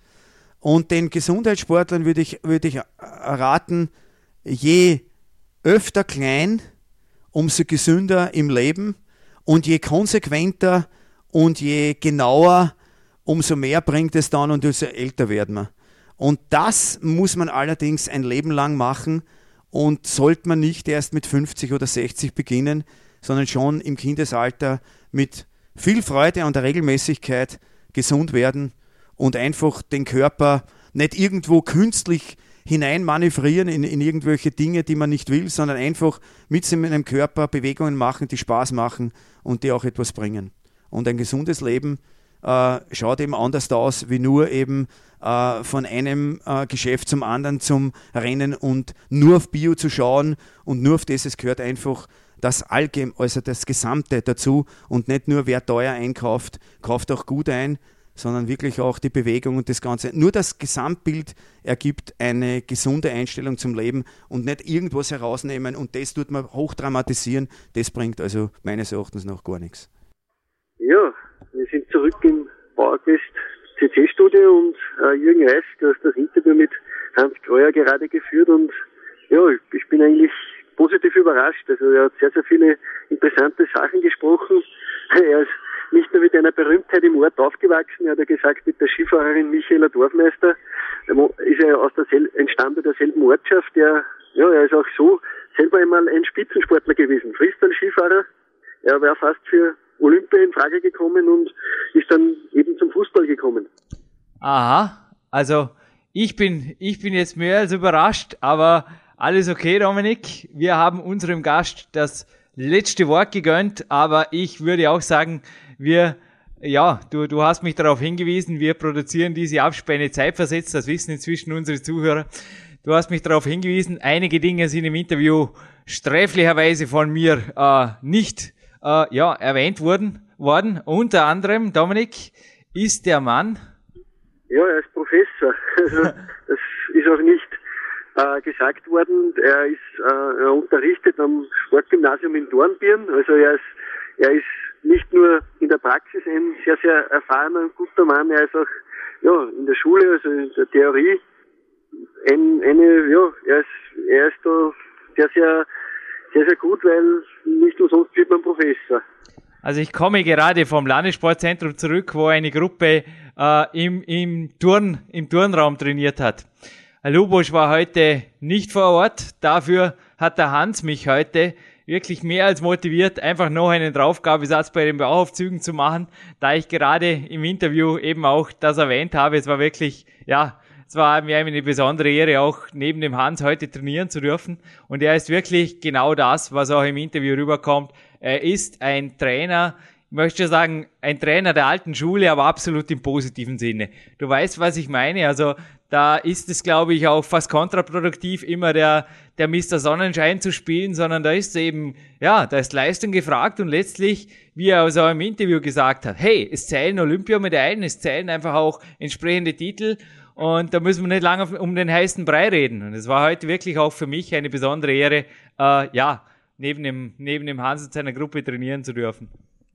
Speaker 3: Und den Gesundheitssportlern würde ich, würde ich raten, je öfter klein, umso gesünder im Leben und je konsequenter und je genauer, umso mehr bringt es dann und umso älter werden wir. Und das muss man allerdings ein Leben lang machen und sollte man nicht erst mit 50 oder 60 beginnen, sondern schon im Kindesalter mit viel Freude und Regelmäßigkeit gesund werden und einfach den Körper nicht irgendwo künstlich hineinmanövrieren in, in irgendwelche Dinge, die man nicht will, sondern einfach mit seinem Körper Bewegungen machen, die Spaß machen und die auch etwas bringen. Und ein gesundes Leben äh, schaut eben anders aus, wie nur eben äh, von einem äh, Geschäft zum anderen zum Rennen und nur auf Bio zu schauen. Und nur auf das, es gehört einfach das Allgem, also das Gesamte dazu. Und nicht nur wer teuer einkauft, kauft auch gut ein, sondern wirklich auch die Bewegung und das Ganze. Nur das Gesamtbild ergibt eine gesunde Einstellung zum Leben und nicht irgendwas herausnehmen und das tut man hochdramatisieren. Das bringt also meines Erachtens noch gar nichts.
Speaker 4: Ja, wir sind zurück im Bauerquest CC-Studio und äh, Jürgen Reis, du hast das Interview mit Hans Kreuer gerade geführt und ja, ich bin eigentlich positiv überrascht. Also er hat sehr, sehr viele interessante Sachen gesprochen. Er ist nicht nur mit einer Berühmtheit im Ort aufgewachsen, er hat ja gesagt, mit der Skifahrerin Michaela Dorfmeister ist er aus der entstanden derselben Ortschaft. Er, ja, er ist auch so selber einmal ein Spitzensportler gewesen, Freestyle-Skifahrer. Er war fast für Olympia in Frage gekommen und ist dann eben zum Fußball gekommen.
Speaker 2: Aha, also ich bin, ich bin jetzt mehr als überrascht, aber alles okay, Dominik. Wir haben unserem Gast das letzte Wort gegönnt, aber ich würde auch sagen, wir, ja, du, du hast mich darauf hingewiesen, wir produzieren diese Abspäne zeitversetzt, das wissen inzwischen unsere Zuhörer. Du hast mich darauf hingewiesen, einige Dinge sind im Interview sträflicherweise von mir äh, nicht äh, ja, erwähnt wurden, worden. Unter anderem, Dominik, ist der Mann.
Speaker 4: Ja, er ist Professor. Also, das ist auch nicht äh, gesagt worden. Er ist äh, er unterrichtet am Sportgymnasium in Dornbirn. Also er ist, er ist nicht nur in der Praxis ein sehr, sehr erfahrener und guter Mann, er ist auch ja, in der Schule, also in der Theorie, ein, eine, ja, er ist, er ist da sehr, sehr, sehr, sehr gut, weil nicht umsonst wird man Professor.
Speaker 2: Also ich komme gerade vom Landessportzentrum zurück, wo eine Gruppe äh, im, im, Turn, im Turnraum trainiert hat. Herr Lubosch war heute nicht vor Ort. Dafür hat der Hans mich heute wirklich mehr als motiviert, einfach noch einen Draufgabesatz bei den Bauaufzügen zu machen, da ich gerade im Interview eben auch das erwähnt habe. Es war wirklich, ja, es war mir eine besondere Ehre, auch neben dem Hans heute trainieren zu dürfen. Und er ist wirklich genau das, was auch im Interview rüberkommt. Er ist ein Trainer, ich möchte sagen, ein Trainer der alten Schule, aber absolut im positiven Sinne. Du weißt, was ich meine. Also da ist es, glaube ich, auch fast kontraproduktiv, immer der, der Mr. Sonnenschein zu spielen, sondern da ist eben, ja, da ist Leistung gefragt und letztlich, wie er also im Interview gesagt hat, hey, es zählen Olympiamedaillen, es zählen einfach auch entsprechende Titel und da müssen wir nicht lange um den heißen Brei reden. Und es war heute wirklich auch für mich eine besondere Ehre, äh, ja, neben dem, neben dem Hans und seiner Gruppe trainieren zu dürfen.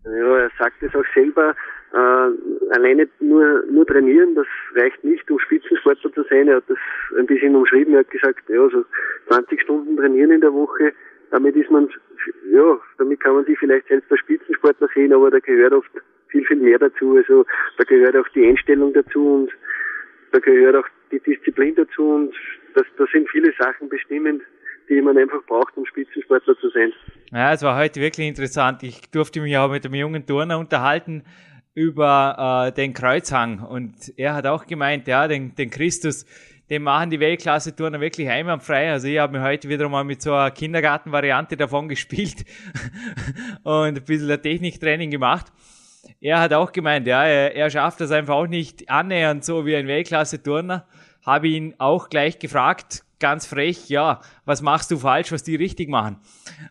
Speaker 4: Ja, er sagt es auch selber, äh, alleine nur, nur trainieren, das reicht nicht, um Spitzensportler zu sein. Er hat das ein bisschen umschrieben. Er hat gesagt, ja, so 20 Stunden trainieren in der Woche, damit ist man, ja, damit kann man sich vielleicht selbst als Spitzensportler sehen, aber da gehört oft viel, viel mehr dazu. Also da gehört auch die Einstellung dazu und da gehört auch die Disziplin dazu und das, das sind viele Sachen bestimmend, die man einfach braucht, um Spitzensportler zu sein.
Speaker 2: Ja, es war heute wirklich interessant. Ich durfte mich auch mit einem jungen Turner unterhalten über äh, den Kreuzhang und er hat auch gemeint, ja, den, den Christus, den machen die Weltklasse-Turner wirklich einwandfrei. Also ich habe mir heute wieder mal mit so einer Kindergartenvariante davon gespielt und ein bisschen ein Techniktraining gemacht. Er hat auch gemeint, ja, er, er schafft das einfach auch nicht annähernd so wie ein Weltklasse-Turner. Habe ihn auch gleich gefragt, ganz frech, ja, was machst du falsch, was die richtig machen?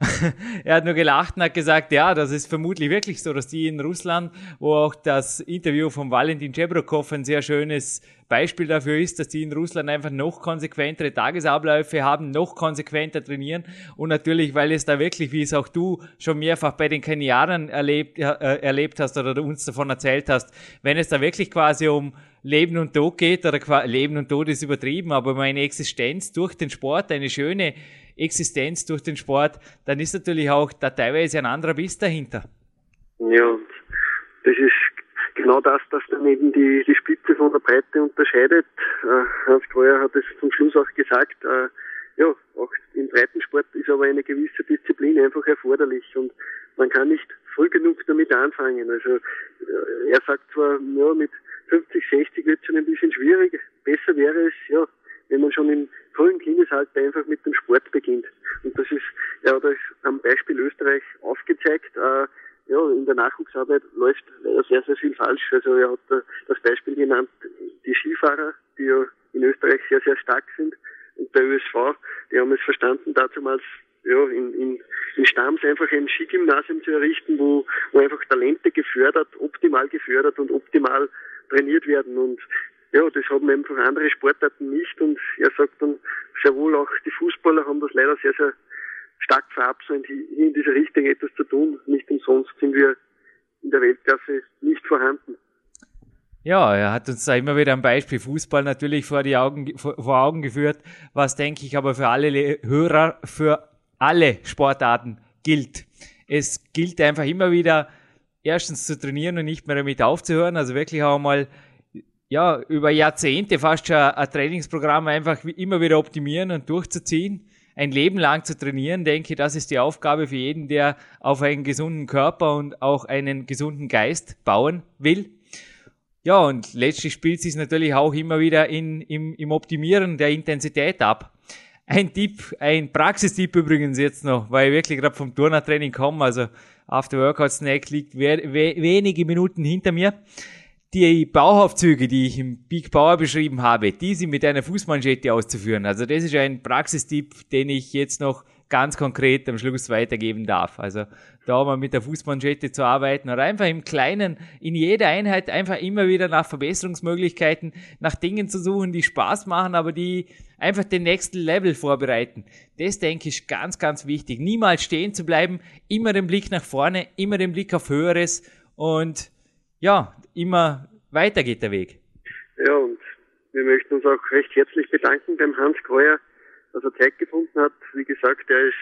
Speaker 2: er hat nur gelacht und hat gesagt, ja, das ist vermutlich wirklich so, dass die in Russland, wo auch das Interview von Valentin Chebrokov ein sehr schönes Beispiel dafür ist, dass die in Russland einfach noch konsequentere Tagesabläufe haben, noch konsequenter trainieren und natürlich, weil es da wirklich, wie es auch du schon mehrfach bei den Kenianern erlebt, äh, erlebt hast oder uns davon erzählt hast, wenn es da wirklich quasi um Leben und Tod geht, oder Leben und Tod ist übertrieben, aber um eine Existenz durch den Sport, eine schöne Existenz durch den Sport, dann ist natürlich auch da teilweise ein anderer Biss dahinter.
Speaker 4: Ja, das ist genau das, das dann eben die, die Spitze von der Breite unterscheidet. Äh, Hans Kreuer hat es zum Schluss auch gesagt, äh, ja, auch im Breitensport ist aber eine gewisse Disziplin einfach erforderlich und man kann nicht früh genug damit anfangen. Also äh, er sagt zwar, ja, mit 50, 60 wird es schon ein bisschen schwierig. Besser wäre es, ja, wenn man schon im frühen Kindesalter einfach mit dem Sport beginnt. Und das ist, hat euch am Beispiel Österreich aufgezeigt, äh, ja, in der Nachwuchsarbeit läuft leider sehr, sehr viel falsch. Also er hat das Beispiel genannt, die Skifahrer, die ja in Österreich sehr, sehr stark sind. Und der ÖSV, die haben es verstanden, damals ja, in, in, in Stams einfach ein Skigymnasium zu errichten, wo, wo einfach Talente gefördert, optimal gefördert und optimal trainiert werden. Und ja, das haben einfach andere Sportarten nicht. Und er sagt dann, sehr wohl auch die Fußballer haben das leider sehr, sehr stark verabsäumt, in dieser Richtung etwas zu tun. Nicht umsonst sind wir in der Weltklasse nicht vorhanden.
Speaker 2: Ja, er hat uns da immer wieder ein Beispiel Fußball natürlich vor die Augen, vor Augen geführt, was denke ich aber für alle Hörer, für alle Sportarten gilt. Es gilt einfach immer wieder, erstens zu trainieren und nicht mehr damit aufzuhören, also wirklich auch mal ja, über Jahrzehnte fast schon ein Trainingsprogramm einfach immer wieder optimieren und durchzuziehen ein Leben lang zu trainieren, denke, das ist die Aufgabe für jeden, der auf einen gesunden Körper und auch einen gesunden Geist bauen will. Ja, und letztlich spielt sich natürlich auch immer wieder in, im, im Optimieren der Intensität ab. Ein Tipp, ein Praxistipp übrigens jetzt noch, weil ich wirklich gerade vom Turnertraining komme, also After Workout Snack liegt we we wenige Minuten hinter mir. Die Bauaufzüge, die ich im Big Power beschrieben habe, die sind mit einer Fußmanschette auszuführen. Also das ist ein Praxistipp, den ich jetzt noch ganz konkret am Schluss weitergeben darf. Also da mal mit der Fußmanschette zu arbeiten oder einfach im Kleinen, in jeder Einheit einfach immer wieder nach Verbesserungsmöglichkeiten, nach Dingen zu suchen, die Spaß machen, aber die einfach den nächsten Level vorbereiten. Das denke ich ganz, ganz wichtig. Niemals stehen zu bleiben, immer den Blick nach vorne, immer den Blick auf Höheres und ja, immer weiter geht der Weg.
Speaker 4: Ja, und wir möchten uns auch recht herzlich bedanken beim Hans Kreuer, dass er Zeit gefunden hat. Wie gesagt, er ist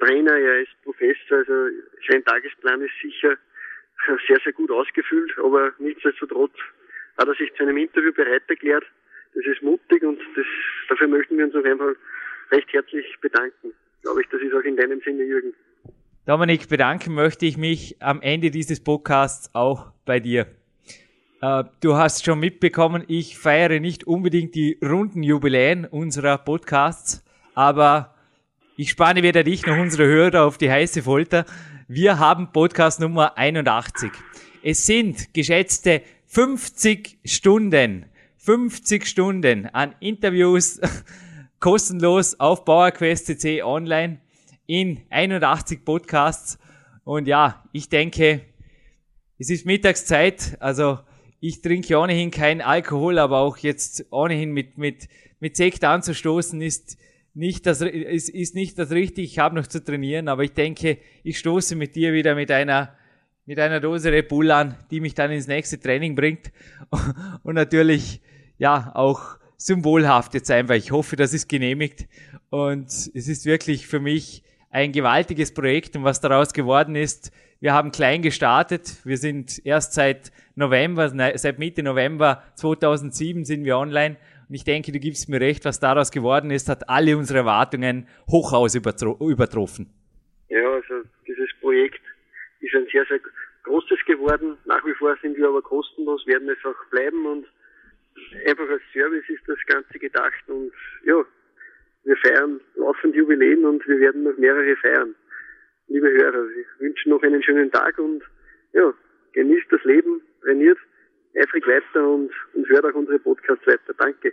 Speaker 4: Trainer, er ist Professor, also sein Tagesplan ist sicher sehr, sehr gut ausgefüllt, aber nichtsdestotrotz hat er sich zu einem Interview bereit erklärt. Das ist mutig und das, dafür möchten wir uns auf jeden Fall recht herzlich bedanken. Glaube ich, das ist auch in deinem Sinne, Jürgen.
Speaker 2: Dominik, bedanken möchte ich mich am Ende dieses Podcasts auch bei dir. Äh, du hast schon mitbekommen, ich feiere nicht unbedingt die runden Jubiläen unserer Podcasts, aber ich spanne weder dich noch unsere Hörer auf die heiße Folter. Wir haben Podcast Nummer 81. Es sind geschätzte 50 Stunden, 50 Stunden an Interviews kostenlos auf PowerQuest.cc online in 81 Podcasts. Und ja, ich denke, es ist Mittagszeit, also ich trinke ohnehin keinen Alkohol, aber auch jetzt ohnehin mit, mit, mit Sekt anzustoßen ist nicht das, ist, ist nicht das Richtige. Ich habe noch zu trainieren, aber ich denke, ich stoße mit dir wieder mit einer, mit einer Dose Red Bull an, die mich dann ins nächste Training bringt. Und natürlich, ja, auch symbolhaft jetzt einfach. Ich hoffe, das ist genehmigt. Und es ist wirklich für mich ein gewaltiges Projekt und was daraus geworden ist, wir haben klein gestartet. Wir sind erst seit November, seit Mitte November 2007 sind wir online. Und ich denke, du gibst mir recht, was daraus geworden ist, hat alle unsere Erwartungen hochaus übertroffen.
Speaker 4: Ja, also dieses Projekt ist ein sehr, sehr großes geworden. Nach wie vor sind wir aber kostenlos, werden es auch bleiben und einfach als Service ist das Ganze gedacht und ja, wir feiern laufend Jubiläen und wir werden noch mehrere feiern liebe Hörer, ich wünsche noch einen schönen Tag und ja, genießt das Leben, trainiert eifrig weiter und, und hört auch unsere Podcasts weiter. Danke.